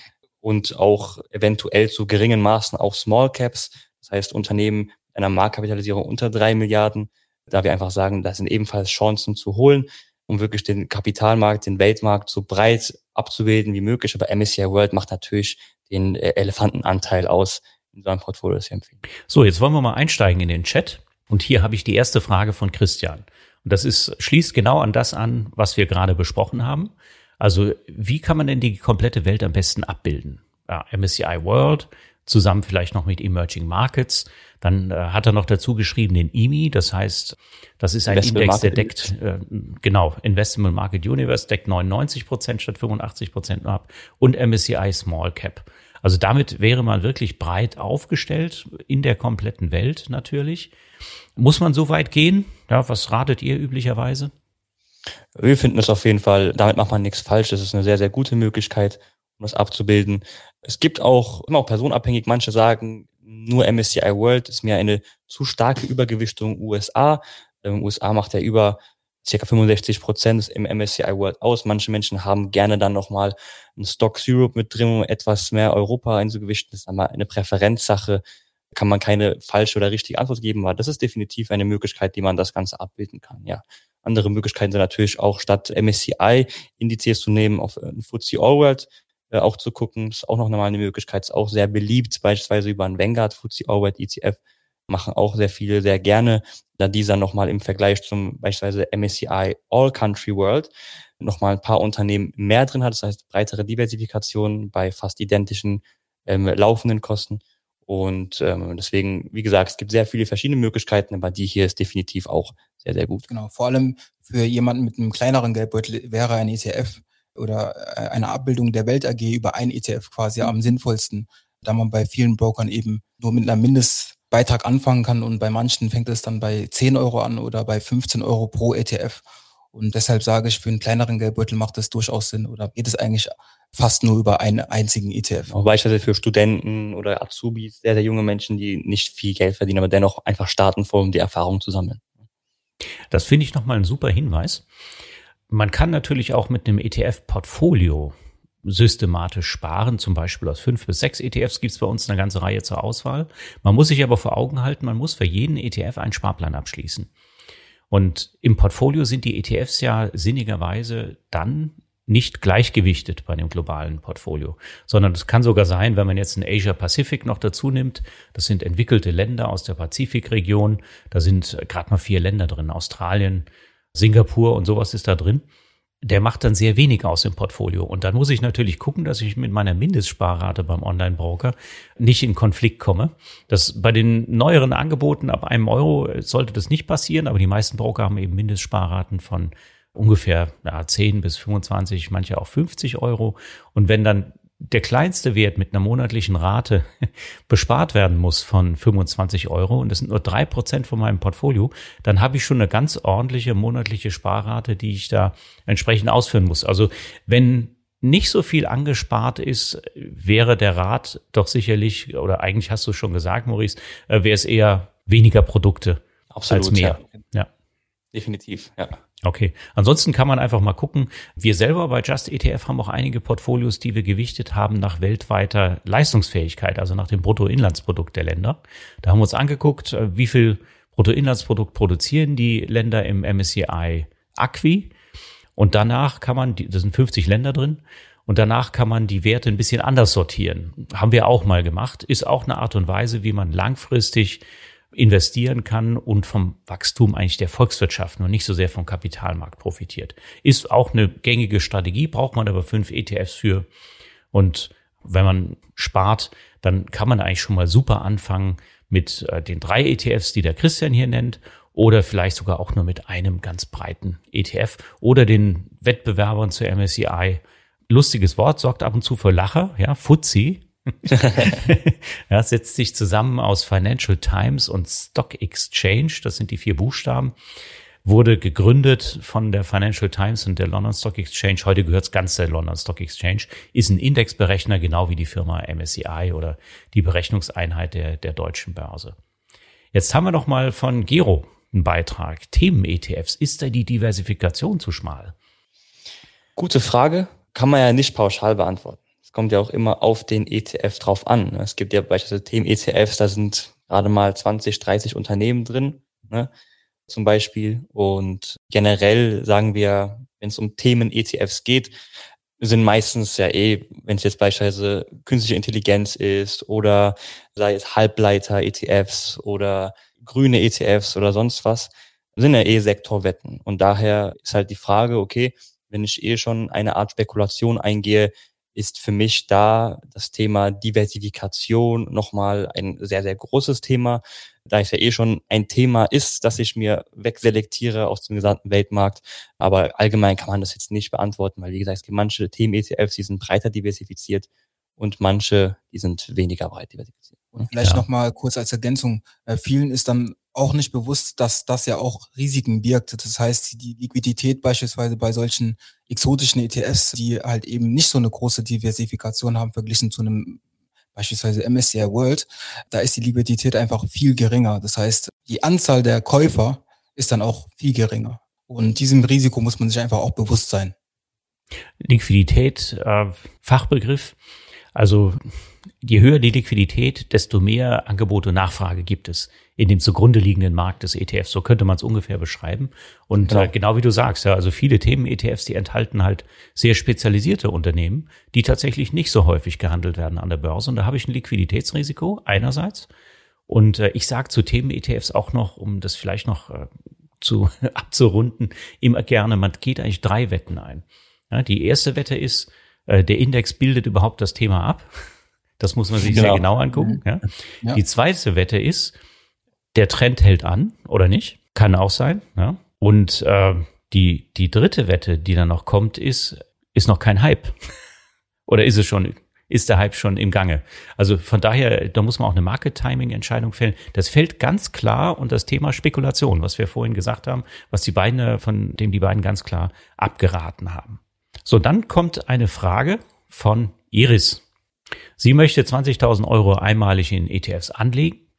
und auch eventuell zu geringen Maßen auch Small Caps, das heißt Unternehmen einer Marktkapitalisierung unter drei Milliarden, da wir einfach sagen, das sind ebenfalls Chancen zu holen um wirklich den Kapitalmarkt, den Weltmarkt so breit abzubilden wie möglich. Aber MSCI World macht natürlich den äh, Elefantenanteil aus in seinem Portfolio, das empfehlen. So, jetzt wollen wir mal einsteigen in den Chat. Und hier habe ich die erste Frage von Christian. Und das ist, schließt genau an das an, was wir gerade besprochen haben. Also, wie kann man denn die komplette Welt am besten abbilden? Ja, MSCI World, zusammen vielleicht noch mit Emerging Markets. Dann äh, hat er noch dazu geschrieben den IMI, das heißt, das ist ein Index, der deckt, äh, genau, Investment Market Universe deckt 99 Prozent statt 85 Prozent ab und MSCI Small Cap. Also damit wäre man wirklich breit aufgestellt in der kompletten Welt natürlich. Muss man so weit gehen? Ja, was ratet ihr üblicherweise? Wir finden es auf jeden Fall, damit macht man nichts falsch. Das ist eine sehr, sehr gute Möglichkeit, um das abzubilden. Es gibt auch, immer auch personabhängig, manche sagen, nur MSCI World ist mir eine zu starke Übergewichtung USA. Ähm, USA macht ja über circa 65 Prozent im MSCI World aus. Manche Menschen haben gerne dann nochmal ein Stocks Europe mit drin, um etwas mehr Europa einzugewichten. Das ist einmal eine Präferenzsache. Kann man keine falsche oder richtige Antwort geben, aber das ist definitiv eine Möglichkeit, die man das Ganze abbilden kann, ja. Andere Möglichkeiten sind natürlich auch statt MSCI Indizes zu nehmen auf ein FTSE All World äh, auch zu gucken. ist auch noch mal eine Möglichkeit, ist auch sehr beliebt, beispielsweise über ein Vanguard FTSE All ETF machen auch sehr viele sehr gerne, da dieser nochmal im Vergleich zum beispielsweise MSCI All Country World nochmal ein paar Unternehmen mehr drin hat, das heißt breitere Diversifikation bei fast identischen ähm, laufenden Kosten. Und ähm, deswegen, wie gesagt, es gibt sehr viele verschiedene Möglichkeiten, aber die hier ist definitiv auch sehr, sehr gut. Genau, vor allem für jemanden mit einem kleineren Geldbeutel wäre ein ETF oder äh, eine Abbildung der Welt AG über ein ETF quasi mhm. am sinnvollsten, da man bei vielen Brokern eben nur mit einer Mindestbeitrag anfangen kann und bei manchen fängt es dann bei 10 Euro an oder bei 15 Euro pro ETF. Und deshalb sage ich, für einen kleineren Geldbeutel macht das durchaus Sinn oder geht es eigentlich fast nur über einen einzigen ETF. Auch beispielsweise für Studenten oder Azubis, sehr, sehr junge Menschen, die nicht viel Geld verdienen, aber dennoch einfach starten vor, um die Erfahrung zu sammeln. Das finde ich nochmal ein super Hinweis. Man kann natürlich auch mit einem ETF-Portfolio systematisch sparen, zum Beispiel aus fünf bis sechs ETFs gibt es bei uns eine ganze Reihe zur Auswahl. Man muss sich aber vor Augen halten, man muss für jeden ETF einen Sparplan abschließen. Und im Portfolio sind die ETFs ja sinnigerweise dann nicht gleichgewichtet bei dem globalen Portfolio, sondern es kann sogar sein, wenn man jetzt ein Asia Pacific noch dazu nimmt, das sind entwickelte Länder aus der Pazifikregion, da sind gerade mal vier Länder drin, Australien, Singapur und sowas ist da drin. Der macht dann sehr wenig aus im Portfolio. Und dann muss ich natürlich gucken, dass ich mit meiner Mindestsparrate beim Online-Broker nicht in Konflikt komme. Das bei den neueren Angeboten ab einem Euro sollte das nicht passieren, aber die meisten Broker haben eben Mindestsparraten von ungefähr ja, 10 bis 25, manche auch 50 Euro. Und wenn dann der kleinste Wert mit einer monatlichen Rate [LAUGHS] bespart werden muss von 25 Euro und das sind nur drei Prozent von meinem Portfolio, dann habe ich schon eine ganz ordentliche monatliche Sparrate, die ich da entsprechend ausführen muss. Also wenn nicht so viel angespart ist, wäre der Rat doch sicherlich, oder eigentlich hast du es schon gesagt, Maurice, äh, wäre es eher weniger Produkte Absolut, als mehr. Ja. ja. Definitiv, ja. Okay. Ansonsten kann man einfach mal gucken. Wir selber bei Just ETF haben auch einige Portfolios, die wir gewichtet haben nach weltweiter Leistungsfähigkeit, also nach dem Bruttoinlandsprodukt der Länder. Da haben wir uns angeguckt, äh, wie viel Bruttoinlandsprodukt produzieren die Länder im MSCI Acqui. Und danach kann man, da sind 50 Länder drin, und danach kann man die Werte ein bisschen anders sortieren. Haben wir auch mal gemacht. Ist auch eine Art und Weise, wie man langfristig investieren kann und vom Wachstum eigentlich der Volkswirtschaft und nicht so sehr vom Kapitalmarkt profitiert. Ist auch eine gängige Strategie, braucht man aber fünf ETFs für. Und wenn man spart, dann kann man eigentlich schon mal super anfangen mit äh, den drei ETFs, die der Christian hier nennt, oder vielleicht sogar auch nur mit einem ganz breiten ETF oder den Wettbewerbern zur MSCI. Lustiges Wort, sorgt ab und zu für Lacher, ja, FTSE, [LAUGHS] ja, setzt sich zusammen aus Financial Times und Stock Exchange. Das sind die vier Buchstaben. Wurde gegründet von der Financial Times und der London Stock Exchange. Heute gehört es ganz der London Stock Exchange. Ist ein Indexberechner, genau wie die Firma MSCI oder die Berechnungseinheit der, der deutschen Börse. Jetzt haben wir noch mal von Gero einen Beitrag. Themen-ETFs. Ist da die Diversifikation zu schmal? Gute Frage. Kann man ja nicht pauschal beantworten kommt ja auch immer auf den ETF drauf an. Es gibt ja beispielsweise Themen-ETFs, da sind gerade mal 20, 30 Unternehmen drin, ne, zum Beispiel. Und generell sagen wir, wenn es um Themen-ETFs geht, sind meistens ja eh, wenn es jetzt beispielsweise künstliche Intelligenz ist oder sei es Halbleiter-ETFs oder grüne ETFs oder sonst was, sind ja eh Sektorwetten. Und daher ist halt die Frage, okay, wenn ich eh schon eine Art Spekulation eingehe, ist für mich da das Thema Diversifikation nochmal ein sehr, sehr großes Thema, da es ja eh schon ein Thema ist, dass ich mir wegselektiere aus dem gesamten Weltmarkt. Aber allgemein kann man das jetzt nicht beantworten, weil wie gesagt, es gibt manche Themen-ETFs, die sind breiter diversifiziert und manche, die sind weniger breit diversifiziert. Und vielleicht ja. nochmal kurz als Ergänzung. Äh, vielen ist dann auch nicht bewusst, dass das ja auch Risiken birgt. Das heißt, die Liquidität beispielsweise bei solchen exotischen ETFs, die halt eben nicht so eine große Diversifikation haben, verglichen zu einem beispielsweise MSCI World, da ist die Liquidität einfach viel geringer. Das heißt, die Anzahl der Käufer ist dann auch viel geringer. Und diesem Risiko muss man sich einfach auch bewusst sein. Liquidität, äh, Fachbegriff. Also je höher die Liquidität, desto mehr Angebot und Nachfrage gibt es in dem zugrunde liegenden Markt des ETFs. So könnte man es ungefähr beschreiben. Und genau. Äh, genau wie du sagst, ja, also viele Themen-ETFs, die enthalten halt sehr spezialisierte Unternehmen, die tatsächlich nicht so häufig gehandelt werden an der Börse. Und da habe ich ein Liquiditätsrisiko einerseits. Und äh, ich sage zu Themen-ETFs auch noch, um das vielleicht noch äh, zu [LAUGHS] abzurunden, immer gerne, man geht eigentlich drei Wetten ein. Ja, die erste Wette ist, äh, der Index bildet überhaupt das Thema ab. Das muss man sich genau. sehr genau angucken. Ja. ja. Die zweite Wette ist, der Trend hält an oder nicht. Kann auch sein. Ja. Und äh, die, die dritte Wette, die dann noch kommt, ist, ist noch kein Hype. [LAUGHS] oder ist es schon, ist der Hype schon im Gange? Also von daher, da muss man auch eine Market-Timing-Entscheidung fällen. Das fällt ganz klar unter das Thema Spekulation, was wir vorhin gesagt haben, was die beiden, äh, von dem die beiden ganz klar abgeraten haben. So, dann kommt eine Frage von Iris. Sie möchte 20.000 Euro einmalig in ETFs anlegen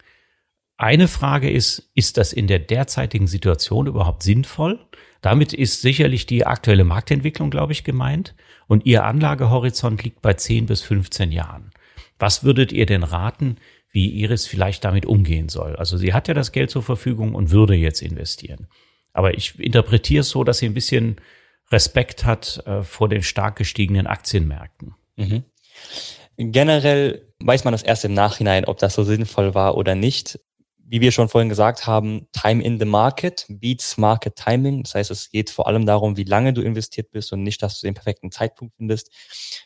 eine Frage ist, ist das in der derzeitigen Situation überhaupt sinnvoll? Damit ist sicherlich die aktuelle Marktentwicklung, glaube ich, gemeint. Und Ihr Anlagehorizont liegt bei 10 bis 15 Jahren. Was würdet ihr denn raten, wie Iris vielleicht damit umgehen soll? Also sie hat ja das Geld zur Verfügung und würde jetzt investieren. Aber ich interpretiere es so, dass sie ein bisschen Respekt hat äh, vor den stark gestiegenen Aktienmärkten. Mhm. Generell weiß man das erst im Nachhinein, ob das so sinnvoll war oder nicht wie wir schon vorhin gesagt haben, Time in the Market beats Market Timing. Das heißt, es geht vor allem darum, wie lange du investiert bist und nicht, dass du den perfekten Zeitpunkt findest.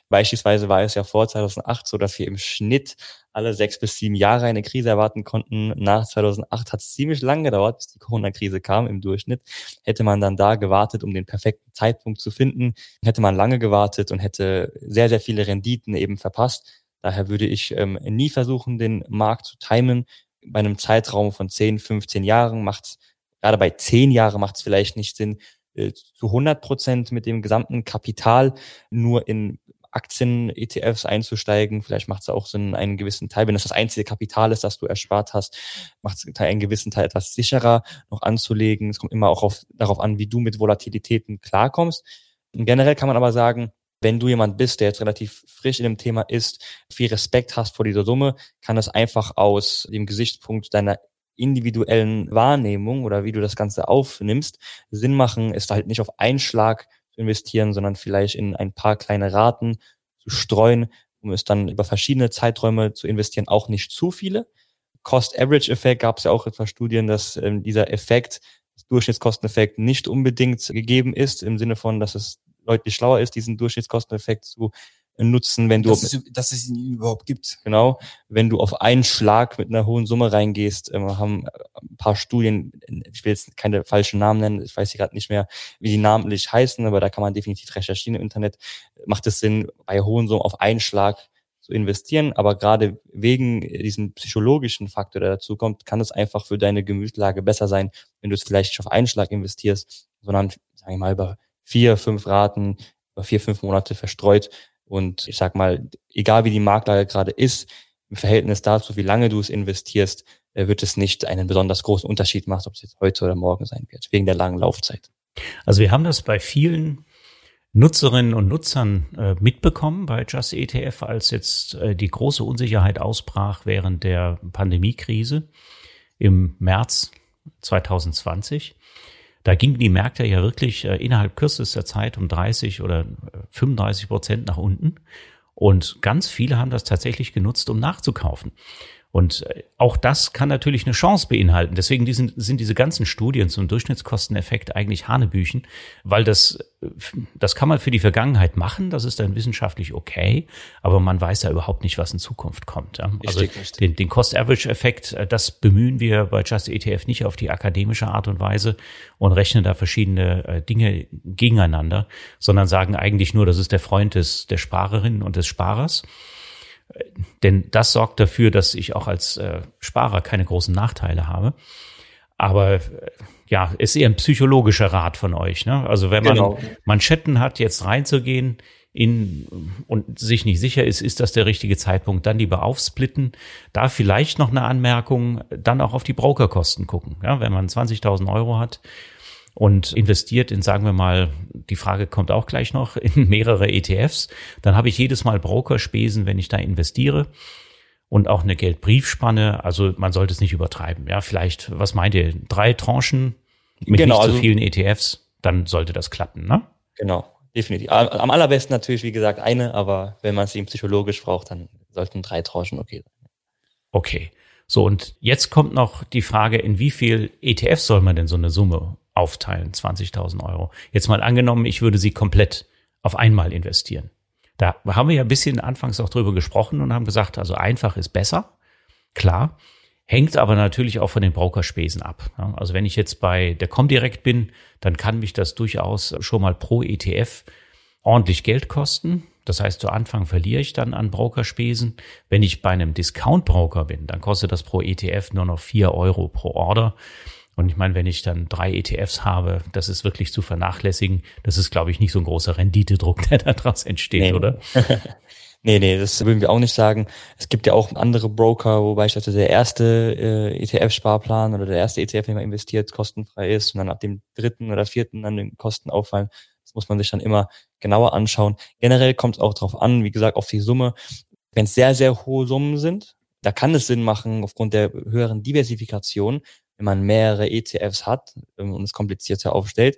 Beispielsweise war es ja vor 2008 so, dass wir im Schnitt alle sechs bis sieben Jahre eine Krise erwarten konnten. Nach 2008 hat es ziemlich lange gedauert, bis die Corona-Krise kam im Durchschnitt. Hätte man dann da gewartet, um den perfekten Zeitpunkt zu finden, hätte man lange gewartet und hätte sehr, sehr viele Renditen eben verpasst. Daher würde ich ähm, nie versuchen, den Markt zu timen. Bei einem Zeitraum von 10, 15 Jahren macht es, gerade bei 10 Jahren macht es vielleicht nicht Sinn, äh, zu 100 Prozent mit dem gesamten Kapital nur in Aktien-ETFs einzusteigen. Vielleicht macht es auch Sinn, einen gewissen Teil, wenn das das einzige Kapital ist, das du erspart hast, macht es einen gewissen Teil etwas sicherer noch anzulegen. Es kommt immer auch auf, darauf an, wie du mit Volatilitäten klarkommst. Und generell kann man aber sagen, wenn du jemand bist, der jetzt relativ frisch in dem Thema ist, viel Respekt hast vor dieser Summe, kann das einfach aus dem Gesichtspunkt deiner individuellen Wahrnehmung oder wie du das Ganze aufnimmst, Sinn machen, es halt nicht auf einen Schlag zu investieren, sondern vielleicht in ein paar kleine Raten zu streuen, um es dann über verschiedene Zeiträume zu investieren, auch nicht zu viele. Cost-Average-Effekt gab es ja auch etwa Studien, dass ähm, dieser Effekt, Durchschnittskosteneffekt nicht unbedingt gegeben ist, im Sinne von, dass es deutlich schlauer ist, diesen Durchschnittskosteneffekt zu nutzen, wenn du dass es, dass es ihn überhaupt gibt. Genau, wenn du auf einen Schlag mit einer hohen Summe reingehst, ähm, haben ein paar Studien, ich will jetzt keine falschen Namen nennen, ich weiß gerade nicht mehr, wie die namentlich heißen, aber da kann man definitiv recherchieren im Internet. Macht es Sinn, bei hohen Summen auf einen Schlag zu investieren, aber gerade wegen diesem psychologischen Faktor, der dazu kommt, kann es einfach für deine Gemütslage besser sein, wenn du es vielleicht nicht auf einen Schlag investierst, sondern, sage ich mal, über vier, fünf Raten, über vier, fünf Monate verstreut und ich sag mal, egal wie die Marktlage gerade ist, im Verhältnis dazu, wie lange du es investierst, äh, wird es nicht einen besonders großen Unterschied machen, ob es jetzt heute oder morgen sein wird, wegen der langen Laufzeit. Also wir haben das bei vielen Nutzerinnen und Nutzern äh, mitbekommen bei Just ETF, als jetzt äh, die große Unsicherheit ausbrach während der Pandemiekrise im März 2020. Da gingen die Märkte ja wirklich äh, innerhalb kürzester Zeit um 30 oder 35 äh, Prozent nach unten. Und ganz viele haben das tatsächlich genutzt, um nachzukaufen. Und äh, auch das kann natürlich eine Chance beinhalten. Deswegen sind, sind diese ganzen Studien zum Durchschnittskosteneffekt eigentlich Hanebüchen, weil das, äh, das kann man für die Vergangenheit machen, das ist dann wissenschaftlich okay, aber man weiß ja überhaupt nicht, was in Zukunft kommt. Also den, den Cost-Average-Effekt, äh, das bemühen wir bei Just ETF nicht auf die akademische Art und Weise und rechnen da verschiedene Dinge gegeneinander, sondern sagen eigentlich nur, das ist der Freund des, der Sparerin und des Sparers. Denn das sorgt dafür, dass ich auch als äh, Sparer keine großen Nachteile habe. Aber äh, ja, ist eher ein psychologischer Rat von euch. Ne? Also wenn man genau. Manschetten hat, jetzt reinzugehen in, und sich nicht sicher ist, ist das der richtige Zeitpunkt, dann lieber aufsplitten. Da vielleicht noch eine Anmerkung, dann auch auf die Brokerkosten gucken. Ja, wenn man 20.000 Euro hat und investiert in, sagen wir mal, die Frage kommt auch gleich noch, [LAUGHS] in mehrere ETFs, dann habe ich jedes Mal Brokerspesen, wenn ich da investiere und auch eine Geldbriefspanne. Also man sollte es nicht übertreiben. Ja, vielleicht, was meint ihr? Drei Tranchen mit genau, nicht so also, vielen ETFs, dann sollte das klappen, ne? Genau, definitiv. Am allerbesten natürlich, wie gesagt, eine, aber wenn man es eben psychologisch braucht, dann sollten drei Tranchen okay sein. Okay. So, und jetzt kommt noch die Frage, in wie viel ETFs soll man denn so eine Summe aufteilen, 20.000 Euro. Jetzt mal angenommen, ich würde sie komplett auf einmal investieren. Da haben wir ja ein bisschen anfangs auch drüber gesprochen und haben gesagt, also einfach ist besser. Klar. Hängt aber natürlich auch von den Brokerspesen ab. Also wenn ich jetzt bei der Comdirect bin, dann kann mich das durchaus schon mal pro ETF ordentlich Geld kosten. Das heißt, zu Anfang verliere ich dann an Brokerspesen. Wenn ich bei einem Discount-Broker bin, dann kostet das pro ETF nur noch vier Euro pro Order. Und ich meine, wenn ich dann drei ETFs habe, das ist wirklich zu vernachlässigen. Das ist, glaube ich, nicht so ein großer Renditedruck, [LAUGHS] der daraus entsteht, nee. oder? [LAUGHS] nee, nee, das würden wir auch nicht sagen. Es gibt ja auch andere Broker, wo beispielsweise der erste äh, ETF-Sparplan oder der erste ETF, den man investiert, kostenfrei ist und dann ab dem dritten oder vierten dann den Kosten auffallen. Das muss man sich dann immer genauer anschauen. Generell kommt es auch darauf an, wie gesagt, auf die Summe. Wenn es sehr, sehr hohe Summen sind, da kann es Sinn machen, aufgrund der höheren Diversifikation, wenn man mehrere ETFs hat ähm, und es komplizierter aufstellt.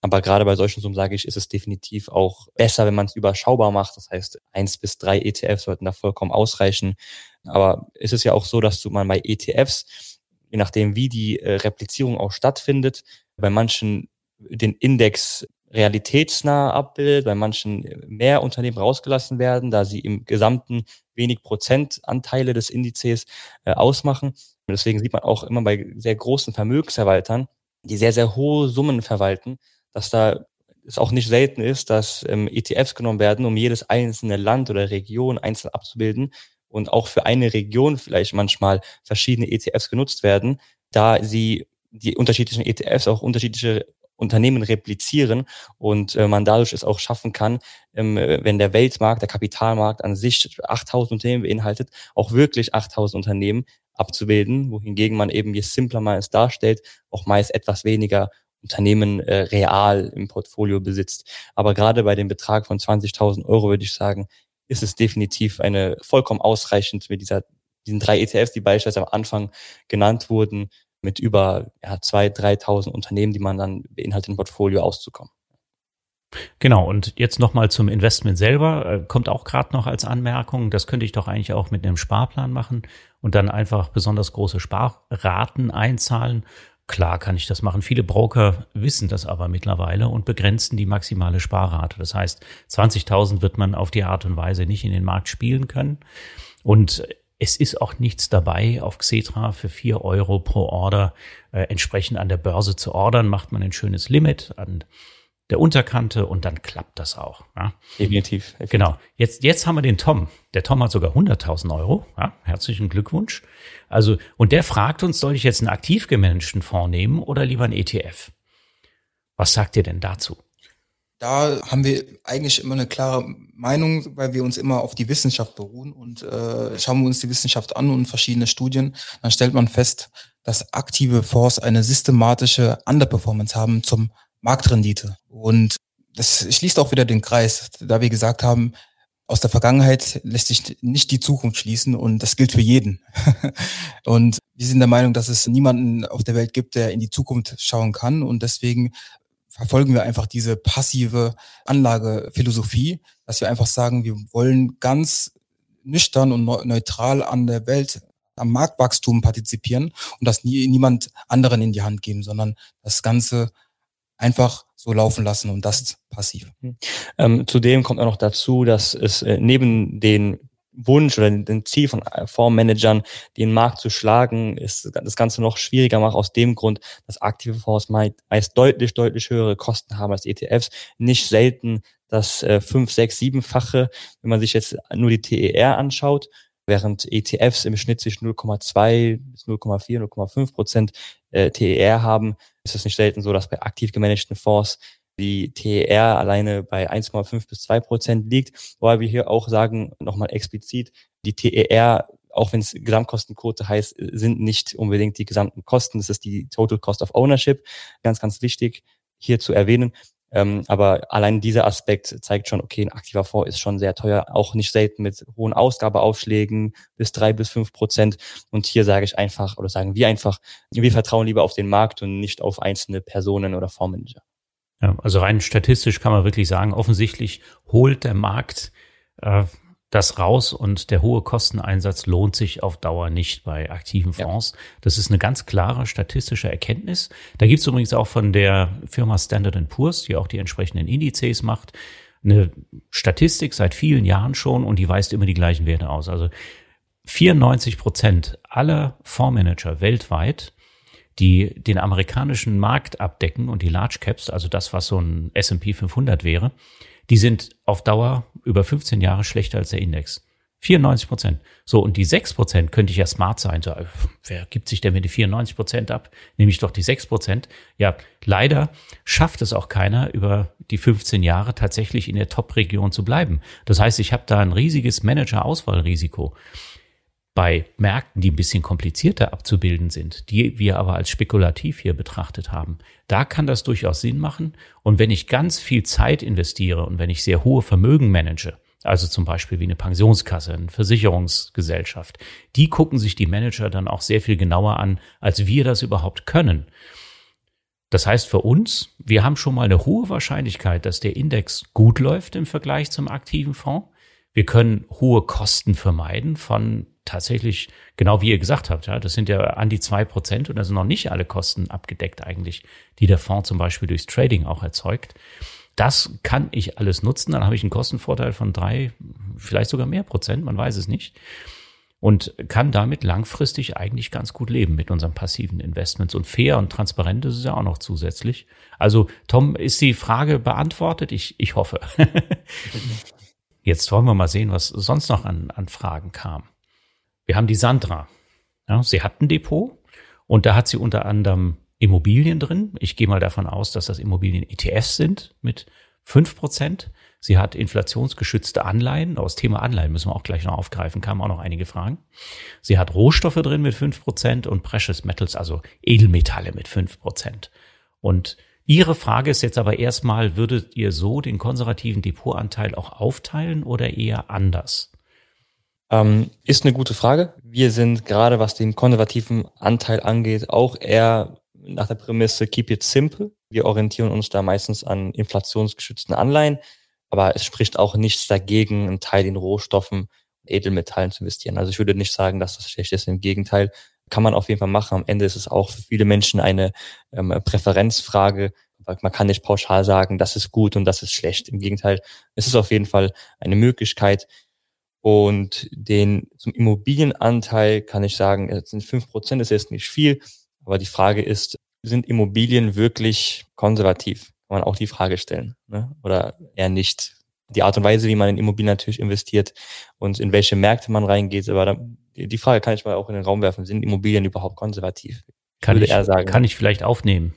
Aber gerade bei solchen Summen sage ich, ist es definitiv auch besser, wenn man es überschaubar macht. Das heißt, eins bis drei ETFs sollten da vollkommen ausreichen. Aber es ist ja auch so, dass du man bei ETFs, je nachdem wie die äh, Replizierung auch stattfindet, bei manchen den Index realitätsnah abbildet, bei manchen mehr Unternehmen rausgelassen werden, da sie im gesamten wenig Prozentanteile des Indizes äh, ausmachen. Deswegen sieht man auch immer bei sehr großen Vermögensverwaltern, die sehr, sehr hohe Summen verwalten, dass da es auch nicht selten ist, dass ähm, ETFs genommen werden, um jedes einzelne Land oder Region einzeln abzubilden und auch für eine Region vielleicht manchmal verschiedene ETFs genutzt werden, da sie die unterschiedlichen ETFs auch unterschiedliche Unternehmen replizieren und äh, man dadurch es auch schaffen kann, ähm, wenn der Weltmarkt, der Kapitalmarkt an sich 8000 Unternehmen beinhaltet, auch wirklich 8000 Unternehmen abzubilden, wohingegen man eben, je simpler man es darstellt, auch meist etwas weniger Unternehmen äh, real im Portfolio besitzt. Aber gerade bei dem Betrag von 20.000 Euro würde ich sagen, ist es definitiv eine vollkommen ausreichend mit dieser, diesen drei ETFs, die beispielsweise am Anfang genannt wurden, mit über ja, 2.000, 3.000 Unternehmen, die man dann beinhaltet im Portfolio auszukommen. Genau, und jetzt nochmal zum Investment selber, äh, kommt auch gerade noch als Anmerkung, das könnte ich doch eigentlich auch mit einem Sparplan machen und dann einfach besonders große Sparraten einzahlen. Klar kann ich das machen. Viele Broker wissen das aber mittlerweile und begrenzen die maximale Sparrate. Das heißt, 20.000 wird man auf die Art und Weise nicht in den Markt spielen können. Und es ist auch nichts dabei, auf Xetra für vier Euro pro Order äh, entsprechend an der Börse zu ordern. Macht man ein schönes Limit an der Unterkante und dann klappt das auch. Ja. Definitiv, definitiv. Genau. Jetzt, jetzt haben wir den Tom. Der Tom hat sogar 100.000 Euro. Ja, herzlichen Glückwunsch. Also, und der fragt uns, soll ich jetzt einen aktiv gemanagten Fonds nehmen oder lieber einen ETF? Was sagt ihr denn dazu? Da haben wir eigentlich immer eine klare Meinung, weil wir uns immer auf die Wissenschaft beruhen und äh, schauen wir uns die Wissenschaft an und verschiedene Studien, dann stellt man fest, dass aktive Fonds eine systematische Underperformance haben zum Marktrendite. Und das schließt auch wieder den Kreis, da wir gesagt haben, aus der Vergangenheit lässt sich nicht die Zukunft schließen und das gilt für jeden. [LAUGHS] und wir sind der Meinung, dass es niemanden auf der Welt gibt, der in die Zukunft schauen kann und deswegen verfolgen wir einfach diese passive Anlagephilosophie, dass wir einfach sagen, wir wollen ganz nüchtern und neutral an der Welt am Marktwachstum partizipieren und das nie, niemand anderen in die Hand geben, sondern das Ganze einfach so laufen lassen und das passiv. Hm. Ähm, zudem kommt auch noch dazu, dass es äh, neben den Wunsch oder den Ziel von äh, Fondsmanagern, den Markt zu schlagen, ist das Ganze noch schwieriger macht aus dem Grund, dass aktive Fonds meist deutlich, deutlich höhere Kosten haben als ETFs. Nicht selten das äh, fünf, sechs, siebenfache, wenn man sich jetzt nur die TER anschaut, während ETFs im Schnitt sich 0,2 bis 0,4, 0,5 Prozent äh, TER haben, ist es nicht selten so, dass bei aktiv gemanagten Fonds die TER alleine bei 1,5 bis 2 Prozent liegt. Wobei wir hier auch sagen, nochmal explizit, die TER, auch wenn es Gesamtkostenquote heißt, sind nicht unbedingt die gesamten Kosten. Das ist die Total Cost of Ownership. Ganz, ganz wichtig hier zu erwähnen. Ähm, aber allein dieser Aspekt zeigt schon, okay, ein aktiver Fonds ist schon sehr teuer, auch nicht selten mit hohen Ausgabeaufschlägen bis drei bis fünf Prozent. Und hier sage ich einfach oder sagen wir einfach, wir vertrauen lieber auf den Markt und nicht auf einzelne Personen oder Fondsmanager. Ja, also rein statistisch kann man wirklich sagen, offensichtlich holt der Markt äh, das raus und der hohe Kosteneinsatz lohnt sich auf Dauer nicht bei aktiven Fonds. Ja. Das ist eine ganz klare statistische Erkenntnis. Da gibt es übrigens auch von der Firma Standard Poor's, die auch die entsprechenden Indizes macht, eine Statistik seit vielen Jahren schon und die weist immer die gleichen Werte aus. Also 94 Prozent aller Fondsmanager weltweit, die den amerikanischen Markt abdecken und die Large Caps, also das, was so ein S&P 500 wäre, die sind auf Dauer über 15 Jahre schlechter als der Index. 94 Prozent. So, und die 6 Prozent könnte ich ja smart sein. So, wer gibt sich denn mit die 94 Prozent ab? Nehme ich doch die 6 Prozent. Ja, leider schafft es auch keiner, über die 15 Jahre tatsächlich in der Top-Region zu bleiben. Das heißt, ich habe da ein riesiges Manager-Auswahlrisiko bei Märkten, die ein bisschen komplizierter abzubilden sind, die wir aber als spekulativ hier betrachtet haben, da kann das durchaus Sinn machen. Und wenn ich ganz viel Zeit investiere und wenn ich sehr hohe Vermögen manage, also zum Beispiel wie eine Pensionskasse, eine Versicherungsgesellschaft, die gucken sich die Manager dann auch sehr viel genauer an, als wir das überhaupt können. Das heißt für uns, wir haben schon mal eine hohe Wahrscheinlichkeit, dass der Index gut läuft im Vergleich zum aktiven Fonds. Wir können hohe Kosten vermeiden von tatsächlich, genau wie ihr gesagt habt, ja, das sind ja an die zwei Prozent und da sind noch nicht alle Kosten abgedeckt eigentlich, die der Fonds zum Beispiel durchs Trading auch erzeugt. Das kann ich alles nutzen. Dann habe ich einen Kostenvorteil von drei, vielleicht sogar mehr Prozent, man weiß es nicht. Und kann damit langfristig eigentlich ganz gut leben mit unseren passiven Investments. Und fair und transparent ist es ja auch noch zusätzlich. Also, Tom, ist die Frage beantwortet? Ich, ich hoffe. [LAUGHS] Jetzt wollen wir mal sehen, was sonst noch an, an Fragen kam. Wir haben die Sandra. Ja, sie hat ein Depot und da hat sie unter anderem Immobilien drin. Ich gehe mal davon aus, dass das Immobilien-ETFs sind mit fünf Prozent. Sie hat inflationsgeschützte Anleihen. Aus Thema Anleihen müssen wir auch gleich noch aufgreifen, kamen auch noch einige Fragen. Sie hat Rohstoffe drin mit fünf Prozent und Precious Metals, also Edelmetalle mit fünf Prozent. Und Ihre Frage ist jetzt aber erstmal, würdet ihr so den konservativen Depotanteil auch aufteilen oder eher anders? Ähm, ist eine gute Frage. Wir sind gerade, was den konservativen Anteil angeht, auch eher nach der Prämisse Keep it simple. Wir orientieren uns da meistens an inflationsgeschützten Anleihen, aber es spricht auch nichts dagegen, einen Teil in Rohstoffen, Edelmetallen zu investieren. Also ich würde nicht sagen, dass das schlecht ist. Im Gegenteil, kann man auf jeden Fall machen. Am Ende ist es auch für viele Menschen eine ähm, Präferenzfrage. Man kann nicht pauschal sagen, das ist gut und das ist schlecht. Im Gegenteil, es ist auf jeden Fall eine Möglichkeit. Und den zum Immobilienanteil kann ich sagen, es sind fünf Prozent, ist jetzt nicht viel. Aber die Frage ist, sind Immobilien wirklich konservativ? Kann man auch die Frage stellen. Ne? Oder eher nicht. Die Art und Weise, wie man in Immobilien natürlich investiert und in welche Märkte man reingeht. Aber da, die Frage kann ich mal auch in den Raum werfen. Sind Immobilien überhaupt konservativ? Kann ich, sagen, kann ich vielleicht aufnehmen.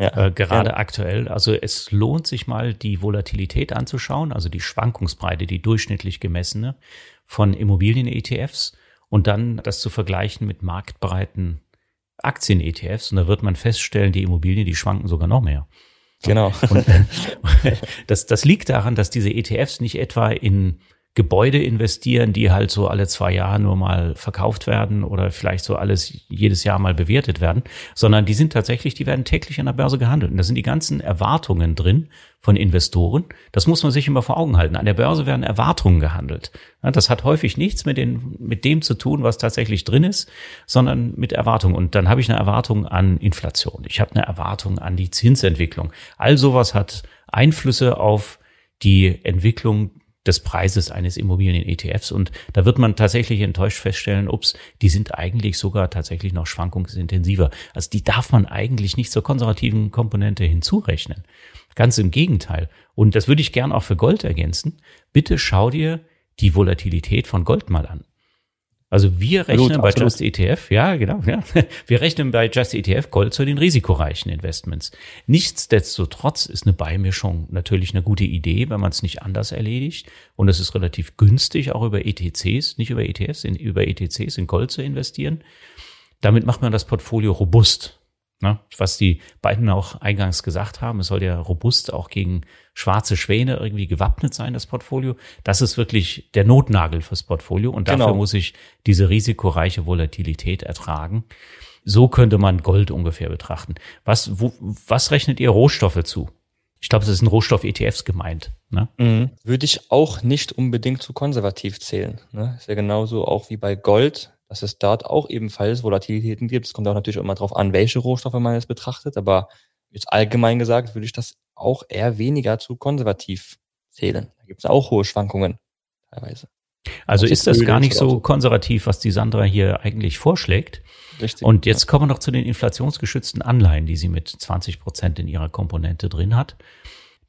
Ja, äh, gerade ja. aktuell. Also es lohnt sich mal, die Volatilität anzuschauen, also die Schwankungsbreite, die durchschnittlich gemessene von Immobilien-ETFs und dann das zu vergleichen mit marktbreiten Aktien-ETFs und da wird man feststellen, die Immobilien, die schwanken sogar noch mehr. Genau. Und [LAUGHS] das, das liegt daran, dass diese ETFs nicht etwa in Gebäude investieren, die halt so alle zwei Jahre nur mal verkauft werden oder vielleicht so alles jedes Jahr mal bewertet werden, sondern die sind tatsächlich, die werden täglich an der Börse gehandelt. Und da sind die ganzen Erwartungen drin von Investoren. Das muss man sich immer vor Augen halten. An der Börse werden Erwartungen gehandelt. Das hat häufig nichts mit, den, mit dem zu tun, was tatsächlich drin ist, sondern mit Erwartungen. Und dann habe ich eine Erwartung an Inflation. Ich habe eine Erwartung an die Zinsentwicklung. All sowas hat Einflüsse auf die Entwicklung des Preises eines Immobilien-ETFs. Und da wird man tatsächlich enttäuscht feststellen, ups, die sind eigentlich sogar tatsächlich noch schwankungsintensiver. Also die darf man eigentlich nicht zur konservativen Komponente hinzurechnen. Ganz im Gegenteil. Und das würde ich gern auch für Gold ergänzen. Bitte schau dir die Volatilität von Gold mal an. Also wir rechnen absolut, bei absolut. Just ETF, ja, genau, ja. [LAUGHS] Wir rechnen bei Just ETF Gold zu den risikoreichen Investments. Nichtsdestotrotz ist eine Beimischung natürlich eine gute Idee, wenn man es nicht anders erledigt. Und es ist relativ günstig, auch über ETCs, nicht über ETFs, in, über ETCs in Gold zu investieren. Damit macht man das Portfolio robust. Ne? Was die beiden auch eingangs gesagt haben, es soll ja robust auch gegen schwarze Schwäne irgendwie gewappnet sein, das Portfolio. Das ist wirklich der Notnagel fürs Portfolio und dafür genau. muss ich diese risikoreiche Volatilität ertragen. So könnte man Gold ungefähr betrachten. Was, wo, was rechnet ihr Rohstoffe zu? Ich glaube, es ist ein Rohstoff-ETFs gemeint. Ne? Mhm. Würde ich auch nicht unbedingt zu konservativ zählen. Ne? Ist ja genauso auch wie bei Gold dass es dort auch ebenfalls Volatilitäten gibt. Es kommt auch natürlich immer darauf an, welche Rohstoffe man jetzt betrachtet, aber jetzt allgemein gesagt würde ich das auch eher weniger zu konservativ zählen. Da gibt es auch hohe Schwankungen teilweise. Also ist das gar nicht so konservativ, was die Sandra hier eigentlich vorschlägt. Richtig. Und jetzt kommen wir noch zu den inflationsgeschützten Anleihen, die sie mit 20 Prozent in ihrer Komponente drin hat.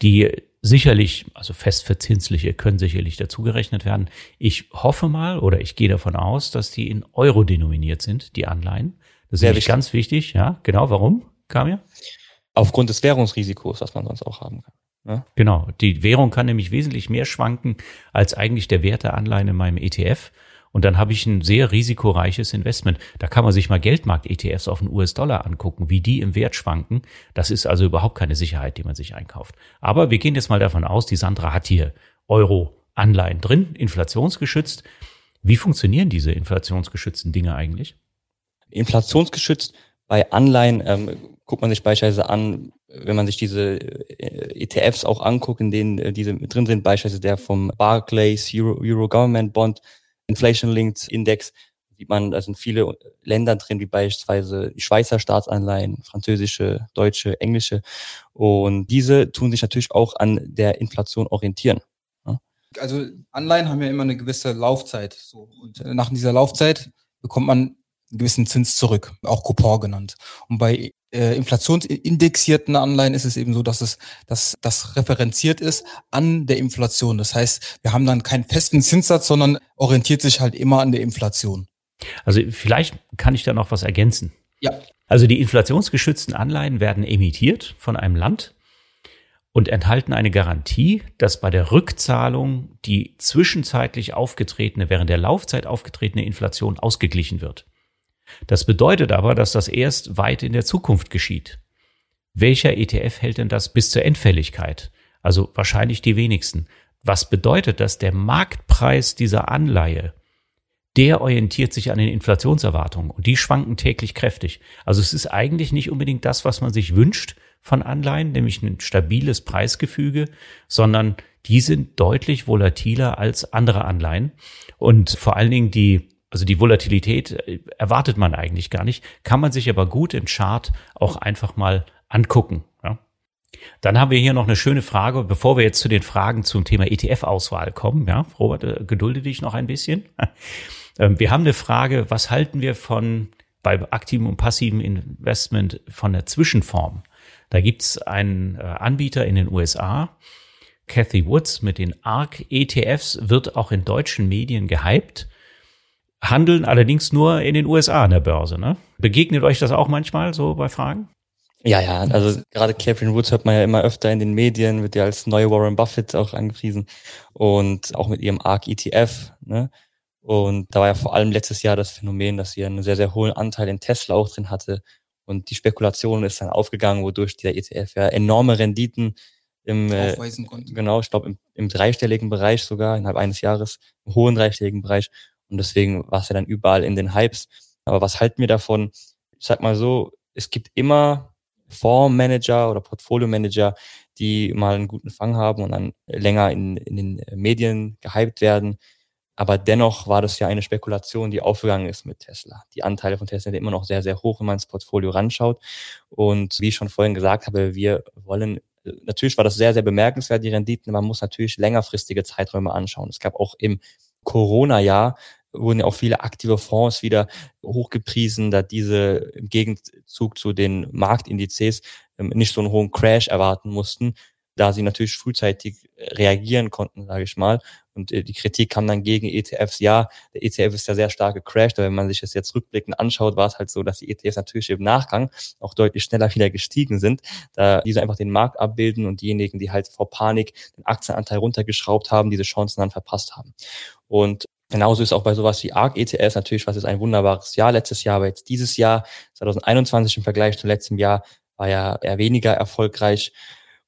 Die sicherlich, also festverzinsliche können sicherlich dazugerechnet werden. Ich hoffe mal oder ich gehe davon aus, dass die in Euro denominiert sind, die Anleihen. Das ist Sehr wichtig. ganz wichtig, ja. Genau, warum, Kamia? Aufgrund des Währungsrisikos, was man sonst auch haben kann. Ja? Genau, die Währung kann nämlich wesentlich mehr schwanken als eigentlich der Wert der Anleihen in meinem ETF. Und dann habe ich ein sehr risikoreiches Investment. Da kann man sich mal Geldmarkt-ETFs auf den US-Dollar angucken, wie die im Wert schwanken. Das ist also überhaupt keine Sicherheit, die man sich einkauft. Aber wir gehen jetzt mal davon aus, die Sandra hat hier Euro-Anleihen drin, inflationsgeschützt. Wie funktionieren diese inflationsgeschützten Dinge eigentlich? Inflationsgeschützt bei Anleihen ähm, guckt man sich beispielsweise an, wenn man sich diese äh, ETFs auch anguckt, in denen äh, diese drin sind, beispielsweise der vom Barclays Euro, Euro Government Bond, Inflation-Linked Index, sieht man, da sind viele Länder drin, wie beispielsweise Schweizer Staatsanleihen, französische, deutsche, englische. Und diese tun sich natürlich auch an der Inflation orientieren. Also Anleihen haben ja immer eine gewisse Laufzeit. So. Und nach dieser Laufzeit bekommt man einen gewissen Zins zurück, auch Coupon genannt. Und bei äh, inflationsindexierten Anleihen ist es eben so, dass es dass das referenziert ist an der Inflation. Das heißt, wir haben dann keinen festen Zinssatz, sondern orientiert sich halt immer an der Inflation. Also vielleicht kann ich da noch was ergänzen. Ja. Also die inflationsgeschützten Anleihen werden emittiert von einem Land und enthalten eine Garantie, dass bei der Rückzahlung die zwischenzeitlich aufgetretene, während der Laufzeit aufgetretene Inflation ausgeglichen wird. Das bedeutet aber, dass das erst weit in der Zukunft geschieht. Welcher ETF hält denn das bis zur Endfälligkeit? Also wahrscheinlich die wenigsten. Was bedeutet das? Der Marktpreis dieser Anleihe, der orientiert sich an den Inflationserwartungen und die schwanken täglich kräftig. Also es ist eigentlich nicht unbedingt das, was man sich wünscht von Anleihen, nämlich ein stabiles Preisgefüge, sondern die sind deutlich volatiler als andere Anleihen. Und vor allen Dingen die also die Volatilität äh, erwartet man eigentlich gar nicht, kann man sich aber gut im Chart auch einfach mal angucken. Ja. Dann haben wir hier noch eine schöne Frage, bevor wir jetzt zu den Fragen zum Thema ETF-Auswahl kommen. Ja, Robert, äh, gedulde dich noch ein bisschen. [LAUGHS] Ähm, wir haben eine Frage, was halten wir von bei aktivem und passivem Investment von der Zwischenform? Da gibt's einen äh, Anbieter in den USA, Cathy Woods mit den ARC ETFs, wird auch in deutschen Medien gehypt handeln allerdings nur in den USA an der Börse. Ne? Begegnet euch das auch manchmal so bei Fragen? Ja, ja, also gerade Catherine Woods hört man ja immer öfter in den Medien, wird ja als neue Warren Buffett auch angepriesen und auch mit ihrem ARC ETF. Ne? Und da war ja vor allem letztes Jahr das Phänomen, dass sie einen sehr, sehr hohen Anteil in Tesla auch drin hatte. Und die Spekulation ist dann aufgegangen, wodurch der ETF ja enorme Renditen im, äh, genau, ich glaube im, im dreistelligen Bereich sogar, innerhalb eines Jahres, im hohen dreistelligen Bereich und deswegen war es ja dann überall in den Hypes. Aber was halten wir davon? Ich sag mal so, es gibt immer Fondsmanager oder Portfolio-Manager, die mal einen guten Fang haben und dann länger in, in den Medien gehypt werden. Aber dennoch war das ja eine Spekulation, die aufgegangen ist mit Tesla. Die Anteile von Tesla sind immer noch sehr, sehr hoch, wenn man ins Portfolio ranschaut. Und wie ich schon vorhin gesagt habe, wir wollen, natürlich war das sehr, sehr bemerkenswert, die Renditen. Man muss natürlich längerfristige Zeiträume anschauen. Es gab auch im Corona-Jahr wurden ja auch viele aktive Fonds wieder hochgepriesen, da diese im Gegenzug zu den Marktindizes ähm, nicht so einen hohen Crash erwarten mussten, da sie natürlich frühzeitig reagieren konnten, sage ich mal. Und äh, die Kritik kam dann gegen ETFs. Ja, der ETF ist ja sehr stark gecrashed, aber wenn man sich das jetzt rückblickend anschaut, war es halt so, dass die ETFs natürlich im Nachgang auch deutlich schneller wieder gestiegen sind, da diese einfach den Markt abbilden und diejenigen, die halt vor Panik den Aktienanteil runtergeschraubt haben, diese Chancen dann verpasst haben. Und Genauso ist auch bei sowas wie ARC ETS natürlich, was ist ein wunderbares Jahr. Letztes Jahr, aber jetzt dieses Jahr, 2021 im Vergleich zu letztem Jahr, war ja eher weniger erfolgreich.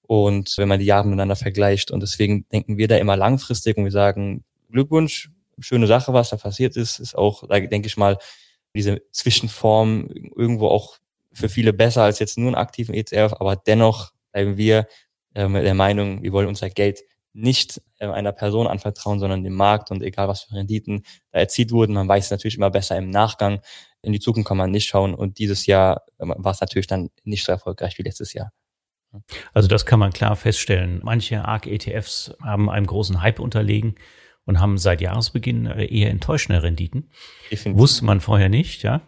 Und wenn man die Jahre miteinander vergleicht und deswegen denken wir da immer langfristig und wir sagen, Glückwunsch, schöne Sache, was da passiert ist, ist auch, denke ich mal, diese Zwischenform irgendwo auch für viele besser als jetzt nur einen aktiven ETF, aber dennoch bleiben wir äh, der Meinung, wir wollen unser Geld nicht äh, einer Person anvertrauen, sondern dem Markt und egal was für Renditen da erzielt wurden, man weiß natürlich immer besser im Nachgang. In die Zukunft kann man nicht schauen und dieses Jahr äh, war es natürlich dann nicht so erfolgreich wie letztes Jahr. Also das kann man klar feststellen. Manche ARC-ETFs haben einem großen Hype unterlegen und haben seit Jahresbeginn äh, eher enttäuschende Renditen. Definitiv. Wusste man vorher nicht, ja.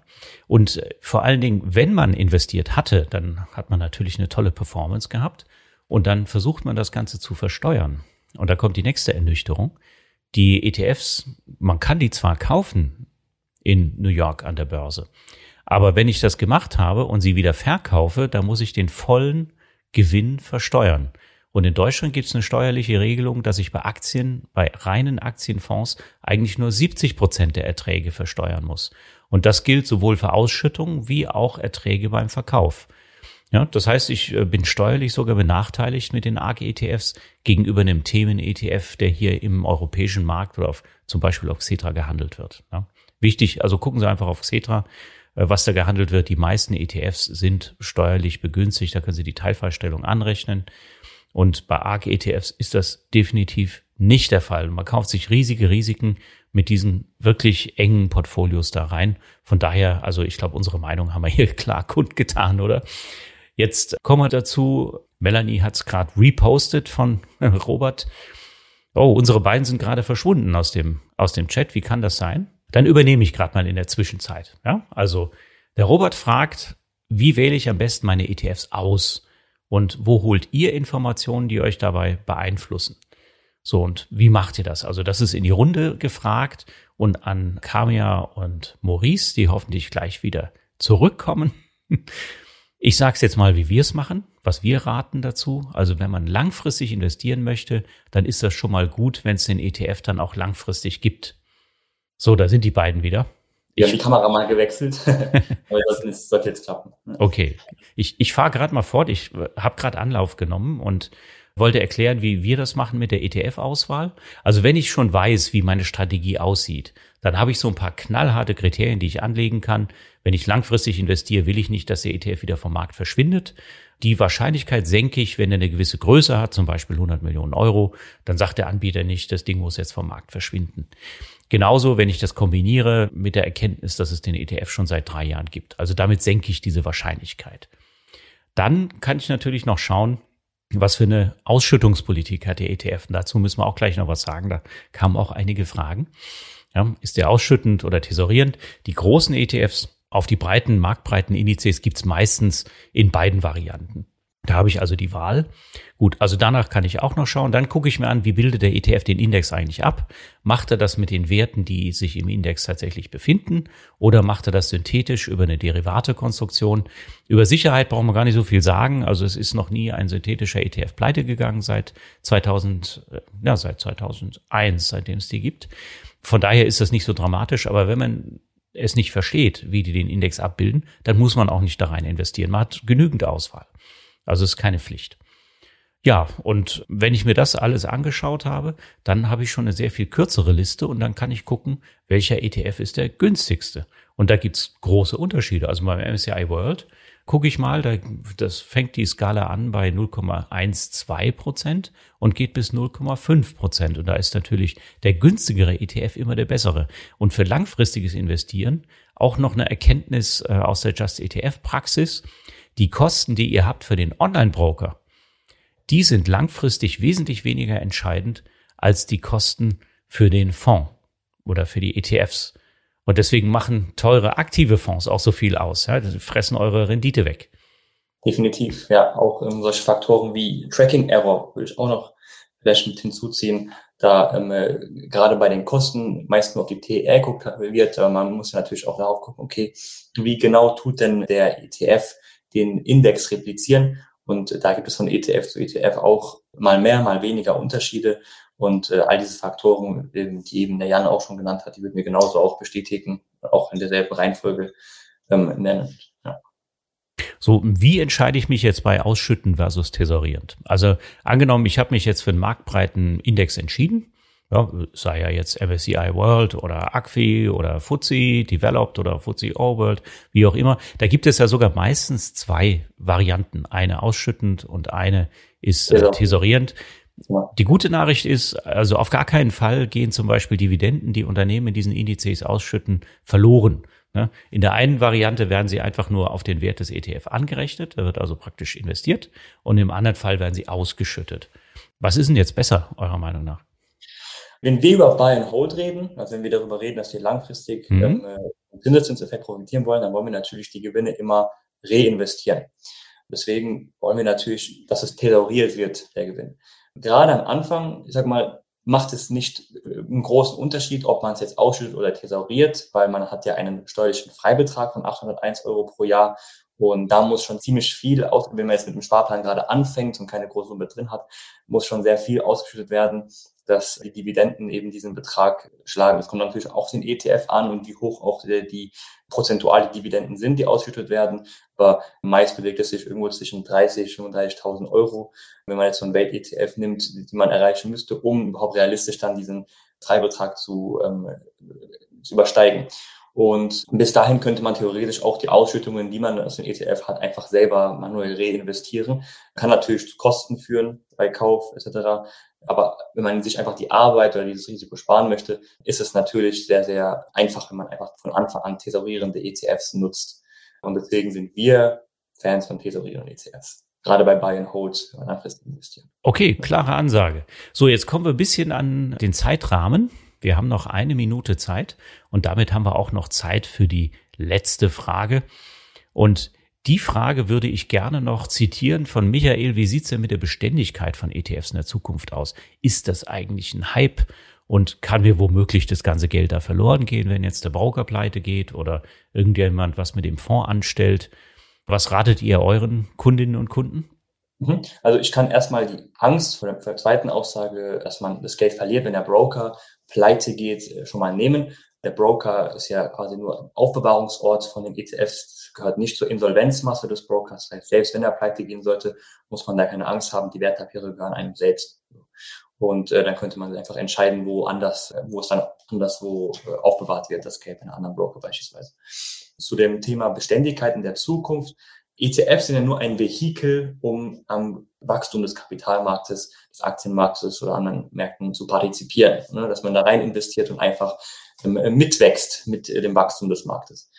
Und vor allen Dingen, wenn man investiert hatte, dann hat man natürlich eine tolle Performance gehabt. Und dann versucht man das Ganze zu versteuern. Und da kommt die nächste Ernüchterung. Die ETFs, man kann die zwar kaufen in New York an der Börse, aber wenn ich das gemacht habe und sie wieder verkaufe, dann muss ich den vollen Gewinn versteuern. Und in Deutschland gibt es eine steuerliche Regelung, dass ich bei Aktien, bei reinen Aktienfonds eigentlich nur 70 Prozent der Erträge versteuern muss. Und das gilt sowohl für Ausschüttungen wie auch Erträge beim Verkauf. Ja, das heißt, ich äh, bin steuerlich sogar benachteiligt mit den ARC-ETFs gegenüber einem Themen-ETF, der hier im europäischen Markt oder auf, zum Beispiel auf Xetra gehandelt wird. Ja. Wichtig, also gucken Sie einfach auf Xetra, äh, was da gehandelt wird. Die meisten ETFs sind steuerlich begünstigt, da können Sie die Teilfreistellung anrechnen. Und bei ARC-ETFs ist das definitiv nicht der Fall. Man kauft sich riesige Risiken mit diesen wirklich engen Portfolios da rein. Von daher, also ich glaube, unsere Meinung haben wir hier [LAUGHS] klar kundgetan, oder? Jetzt kommen wir dazu. Melanie hat es gerade repostet von [LAUGHS] Robert. Oh, unsere beiden sind gerade verschwunden aus dem, aus dem Chat. Wie kann das sein? Dann übernehme ich gerade mal in der Zwischenzeit. Ja, also der Robert fragt, wie wähle ich am besten meine ETFs aus? Und wo holt ihr Informationen, die euch dabei beeinflussen? So, und wie macht ihr das? Also, das ist in die Runde gefragt und an Kamia und Maurice, die hoffentlich gleich wieder zurückkommen. [LAUGHS] Ich sage es jetzt mal, wie wir es machen, was wir raten dazu. Also wenn man langfristig investieren möchte, dann ist das schon mal gut, wenn es den ETF dann auch langfristig gibt. So, da sind die beiden wieder. Wir haben die Kamera mal gewechselt, [LAUGHS] aber das sollte jetzt klappen. Okay, ich, ich fahre gerade mal fort. Ich habe gerade Anlauf genommen und wollte erklären, wie wir das machen mit der ETF-Auswahl. Also wenn ich schon weiß, wie meine Strategie aussieht, dann habe ich so ein paar knallharte Kriterien, die ich anlegen kann. Wenn ich langfristig investiere, will ich nicht, dass der ETF wieder vom Markt verschwindet. Die Wahrscheinlichkeit senke ich, wenn er eine gewisse Größe hat, zum Beispiel 100 Millionen Euro, dann sagt der Anbieter nicht, das Ding muss jetzt vom Markt verschwinden. Genauso, wenn ich das kombiniere mit der Erkenntnis, dass es den ETF schon seit drei Jahren gibt. Also damit senke ich diese Wahrscheinlichkeit. Dann kann ich natürlich noch schauen, was für eine Ausschüttungspolitik hat der ETF? Und dazu müssen wir auch gleich noch was sagen. Da kamen auch einige Fragen. Ja, ist der ausschüttend oder tesorierend? Die großen ETFs auf die breiten, marktbreiten Indizes gibt's meistens in beiden Varianten. Da habe ich also die Wahl. Gut, also danach kann ich auch noch schauen. Dann gucke ich mir an, wie bildet der ETF den Index eigentlich ab? Macht er das mit den Werten, die sich im Index tatsächlich befinden? Oder macht er das synthetisch über eine Derivatekonstruktion? Über Sicherheit brauchen wir gar nicht so viel sagen. Also es ist noch nie ein synthetischer ETF pleite gegangen seit 2000, äh, ja, seit 2001, seitdem es die gibt. Von daher ist das nicht so dramatisch. Aber wenn man es nicht versteht, wie die den Index abbilden, dann muss man auch nicht da rein investieren. Man hat genügend Auswahl. Also es ist keine Pflicht. Ja, und wenn ich mir das alles angeschaut habe, dann habe ich schon eine sehr viel kürzere Liste und dann kann ich gucken, welcher ETF ist der günstigste. Und da gibt's große Unterschiede. Also beim MSCI World gucke ich mal, da, das fängt die Skala an bei 0,12 Prozent und geht bis 0,5 Prozent. Und da ist natürlich der günstigere ETF immer der bessere. Und für langfristiges Investieren auch noch eine Erkenntnis äh, aus der Just ETF Praxis die Kosten, die ihr habt für den Online-Broker, die sind langfristig wesentlich weniger entscheidend als die Kosten für den Fonds oder für die ETFs. Und deswegen machen teure aktive Fonds auch so viel aus. Ja, die fressen eure Rendite weg. Definitiv, ja. Auch ähm, solche Faktoren wie Tracking Error würde ich auch noch vielleicht mit hinzuziehen. Da ähm, äh, gerade bei den Kosten meist nur auf die TR guckt wird, aber man muss natürlich auch darauf gucken, okay, wie genau tut denn der ETF den Index replizieren. Und da gibt es von ETF zu ETF auch mal mehr, mal weniger Unterschiede. Und äh, all diese Faktoren, die eben der Jan auch schon genannt hat, die würden wir genauso auch bestätigen, auch in derselben Reihenfolge ähm, nennen. Ja. So, wie entscheide ich mich jetzt bei Ausschütten versus tesorierend? Also angenommen, ich habe mich jetzt für einen marktbreiten Index entschieden ja, sei ja jetzt MSCI World oder ACFI oder FTSE Developed oder FTSE All World, wie auch immer. Da gibt es ja sogar meistens zwei Varianten. Eine ausschüttend und eine ist äh, tesorierend. Die gute Nachricht ist, also auf gar keinen Fall gehen zum Beispiel Dividenden, die Unternehmen in diesen Indizes ausschütten, verloren. Ne? In der einen Variante werden sie einfach nur auf den Wert des ETF angerechnet, da wird also praktisch investiert, und im anderen Fall werden sie ausgeschüttet. Was ist denn jetzt besser, eurer Meinung nach? Wenn wir über Buy and Hold reden, also wenn wir darüber reden, dass wir langfristig mhm. ähm, äh, Zinseszinseffekt profitieren wollen, dann wollen wir natürlich die Gewinne immer reinvestieren. Deswegen wollen wir natürlich, dass es thesauriert wird, der Gewinn. Gerade am Anfang, ich sag mal, macht es nicht äh, einen großen Unterschied, ob man es jetzt ausschüttet oder thesauriert, weil man hat ja einen steuerlichen Freibetrag von 801 Euro pro Jahr und da muss schon ziemlich viel, aus, wenn man jetzt mit dem Sparplan gerade anfängt und keine große Summe drin hat, muss schon sehr viel ausgeschüttet werden, dass die Dividenden eben diesen Betrag schlagen. Es kommt natürlich auch den ETF an und wie hoch auch die, die prozentuale Dividenden sind, die ausgeschüttet werden. Aber meist bewegt es sich irgendwo zwischen 30 und 35.000 Euro, wenn man jetzt so einen Welt-ETF nimmt, die man erreichen müsste, um überhaupt realistisch dann diesen Freibetrag zu, ähm, zu übersteigen. Und bis dahin könnte man theoretisch auch die Ausschüttungen, die man aus dem ETF hat, einfach selber manuell reinvestieren. Kann natürlich zu Kosten führen bei Kauf etc. Aber wenn man sich einfach die Arbeit oder dieses Risiko sparen möchte, ist es natürlich sehr, sehr einfach, wenn man einfach von Anfang an tesorierende ETFs nutzt. Und deswegen sind wir Fans von tesorierenden ETFs. Gerade bei Buy and Hold, wenn man langfristig investiert. Okay, klare Ansage. So, jetzt kommen wir ein bisschen an den Zeitrahmen. Wir haben noch eine Minute Zeit und damit haben wir auch noch Zeit für die letzte Frage. Und die Frage würde ich gerne noch zitieren von Michael. Wie sieht's denn mit der Beständigkeit von ETFs in der Zukunft aus? Ist das eigentlich ein Hype? Und kann mir womöglich das ganze Geld da verloren gehen, wenn jetzt der Broker pleite geht oder irgendjemand was mit dem Fonds anstellt? Was ratet ihr euren Kundinnen und Kunden? Mhm. Also ich kann erstmal die Angst vor der zweiten Aussage, dass man das Geld verliert, wenn der Broker pleite geht, äh, schon mal nehmen. Der Broker ist ja quasi nur ein Aufbewahrungsort von den ETFs, gehört nicht zur Insolvenzmasse des Brokers. Selbst wenn er pleite gehen sollte, muss man da keine Angst haben, die Wertpapiere gehören einem selbst. Und äh, dann könnte man einfach entscheiden, wo anders, wo es dann anderswo äh, aufbewahrt wird, das Geld bei einem anderen Broker beispielsweise. Zu dem Thema Beständigkeit in der Zukunft ETFs sind ja nur ein Vehikel, um am Wachstum des Kapitalmarktes, des Aktienmarktes oder anderen Märkten zu partizipieren. Ne? Dass man da rein investiert und einfach ähm, mitwächst mit äh, dem Wachstum des Marktes.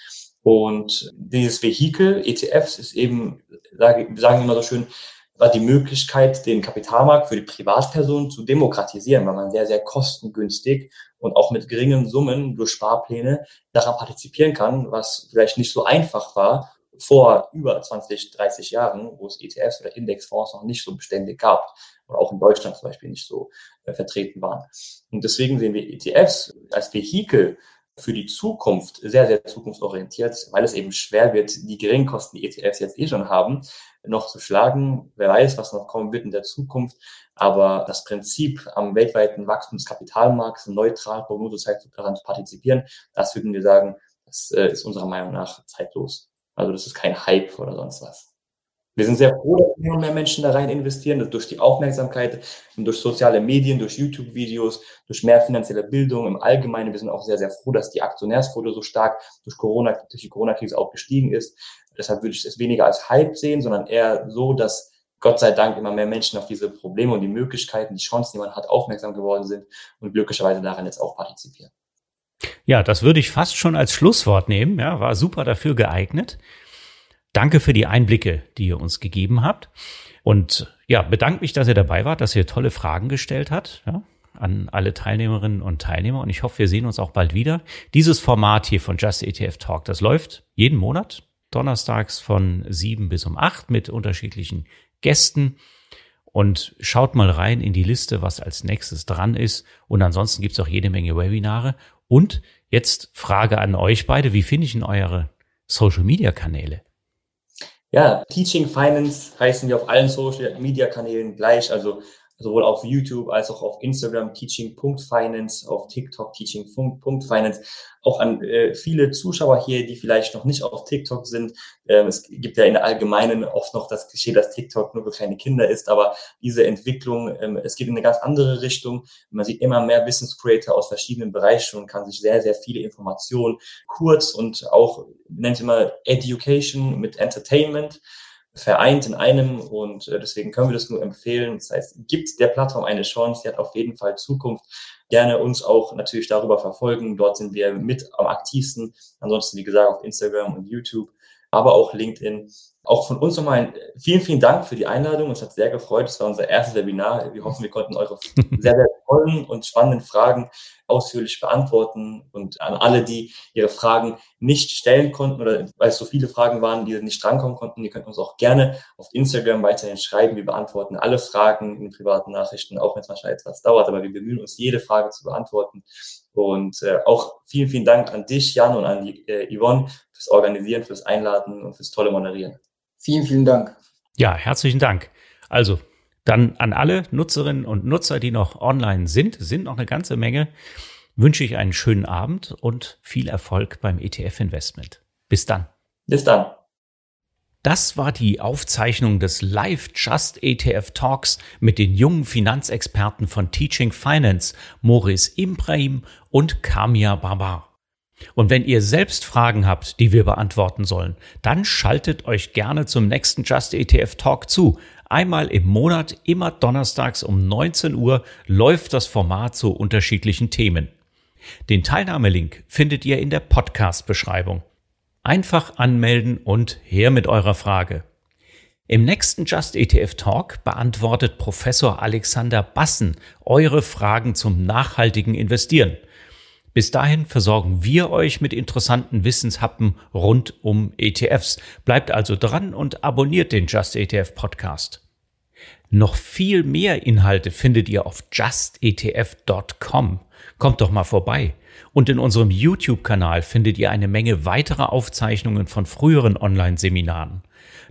Und dieses Vehikel, ETFs, ist eben, sage, sagen immer so schön, war die Möglichkeit, den Kapitalmarkt für die Privatpersonen zu demokratisieren, weil man sehr, sehr kostengünstig und auch mit geringen Summen durch Sparpläne daran partizipieren kann, was vielleicht nicht so einfach war vor über 20, 30 Jahren, wo es ETFs oder Indexfonds noch nicht so beständig gab oder auch in Deutschland zum Beispiel nicht so äh, vertreten waren. Und deswegen sehen wir ETFs als Vehikel für die Zukunft sehr, sehr zukunftsorientiert, weil es eben schwer wird, die geringen Kosten, die ETFs jetzt eh schon haben, noch zu schlagen. Wer weiß, was noch kommen wird in der Zukunft. Aber das Prinzip am weltweiten Wachstum des Kapitalmarkts neutral Prognosezeit daran zu partizipieren, das würden wir sagen, das äh, ist unserer Meinung nach zeitlos. Also das ist kein Hype oder sonst was. Wir sind sehr froh, dass mehr und mehr Menschen da rein investieren, durch die Aufmerksamkeit und durch soziale Medien, durch YouTube-Videos, durch mehr finanzielle Bildung im Allgemeinen. Wir sind auch sehr, sehr froh, dass die Aktionärsquote so stark durch Corona, durch die Corona-Krise auch gestiegen ist. Deshalb würde ich es weniger als Hype sehen, sondern eher so, dass Gott sei Dank immer mehr Menschen auf diese Probleme und die Möglichkeiten, die Chancen, die man hat, aufmerksam geworden sind und glücklicherweise daran jetzt auch partizipieren. Ja, das würde ich fast schon als Schlusswort nehmen. Ja, war super dafür geeignet. Danke für die Einblicke, die ihr uns gegeben habt. Und ja, bedanke mich, dass ihr dabei wart, dass ihr tolle Fragen gestellt habt. Ja, an alle Teilnehmerinnen und Teilnehmer. Und ich hoffe, wir sehen uns auch bald wieder. Dieses Format hier von Just ETF Talk, das läuft jeden Monat, donnerstags von sieben bis um acht mit unterschiedlichen Gästen. Und schaut mal rein in die Liste, was als nächstes dran ist. Und ansonsten gibt's auch jede Menge Webinare. Und jetzt Frage an euch beide, wie finde ich denn eure Social-Media-Kanäle? Ja, Teaching Finance heißen wir auf allen Social-Media-Kanälen gleich, also sowohl auf YouTube als auch auf Instagram teaching.finance, auf TikTok teaching.finance. Auch an äh, viele Zuschauer hier, die vielleicht noch nicht auf TikTok sind. Ähm, es gibt ja in der Allgemeinen oft noch das Klischee, dass TikTok nur für kleine Kinder ist, aber diese Entwicklung, ähm, es geht in eine ganz andere Richtung. Man sieht immer mehr Business Creator aus verschiedenen Bereichen und kann sich sehr, sehr viele Informationen kurz und auch, nennt immer Education mit Entertainment vereint in einem und äh, deswegen können wir das nur empfehlen. Das heißt, gibt der Plattform eine Chance, die hat auf jeden Fall Zukunft. Gerne uns auch natürlich darüber verfolgen. Dort sind wir mit am aktivsten. Ansonsten, wie gesagt, auf Instagram und YouTube, aber auch LinkedIn. Auch von uns nochmal vielen, vielen Dank für die Einladung. Es hat sehr gefreut. Es war unser erstes Webinar. Wir hoffen, wir konnten eure [LAUGHS] sehr, sehr tollen und spannenden Fragen ausführlich beantworten. Und an alle, die ihre Fragen nicht stellen konnten oder weil es so viele Fragen waren, die nicht drankommen konnten, die könnt uns auch gerne auf Instagram weiterhin schreiben. Wir beantworten alle Fragen in den privaten Nachrichten, auch wenn es wahrscheinlich etwas dauert, aber wir bemühen uns, jede Frage zu beantworten. Und äh, auch vielen, vielen Dank an dich, Jan, und an die äh, Yvonne fürs Organisieren, fürs Einladen und fürs tolle Moderieren. Vielen, vielen Dank. Ja, herzlichen Dank. Also, dann an alle Nutzerinnen und Nutzer, die noch online sind, sind noch eine ganze Menge, wünsche ich einen schönen Abend und viel Erfolg beim ETF-Investment. Bis dann. Bis dann. Das war die Aufzeichnung des Live Just ETF Talks mit den jungen Finanzexperten von Teaching Finance, Maurice Ibrahim und Kamia Babar. Und wenn ihr selbst Fragen habt, die wir beantworten sollen, dann schaltet euch gerne zum nächsten Just ETF Talk zu. Einmal im Monat, immer donnerstags um 19 Uhr, läuft das Format zu unterschiedlichen Themen. Den Teilnahmelink findet ihr in der Podcast-Beschreibung. Einfach anmelden und her mit eurer Frage. Im nächsten Just ETF Talk beantwortet Professor Alexander Bassen eure Fragen zum nachhaltigen Investieren. Bis dahin versorgen wir euch mit interessanten Wissenshappen rund um ETFs. Bleibt also dran und abonniert den Just ETF Podcast. Noch viel mehr Inhalte findet ihr auf justetf.com. Kommt doch mal vorbei. Und in unserem YouTube-Kanal findet ihr eine Menge weiterer Aufzeichnungen von früheren Online-Seminaren.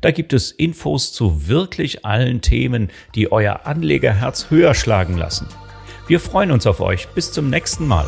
Da gibt es Infos zu wirklich allen Themen, die euer Anlegerherz höher schlagen lassen. Wir freuen uns auf euch. Bis zum nächsten Mal.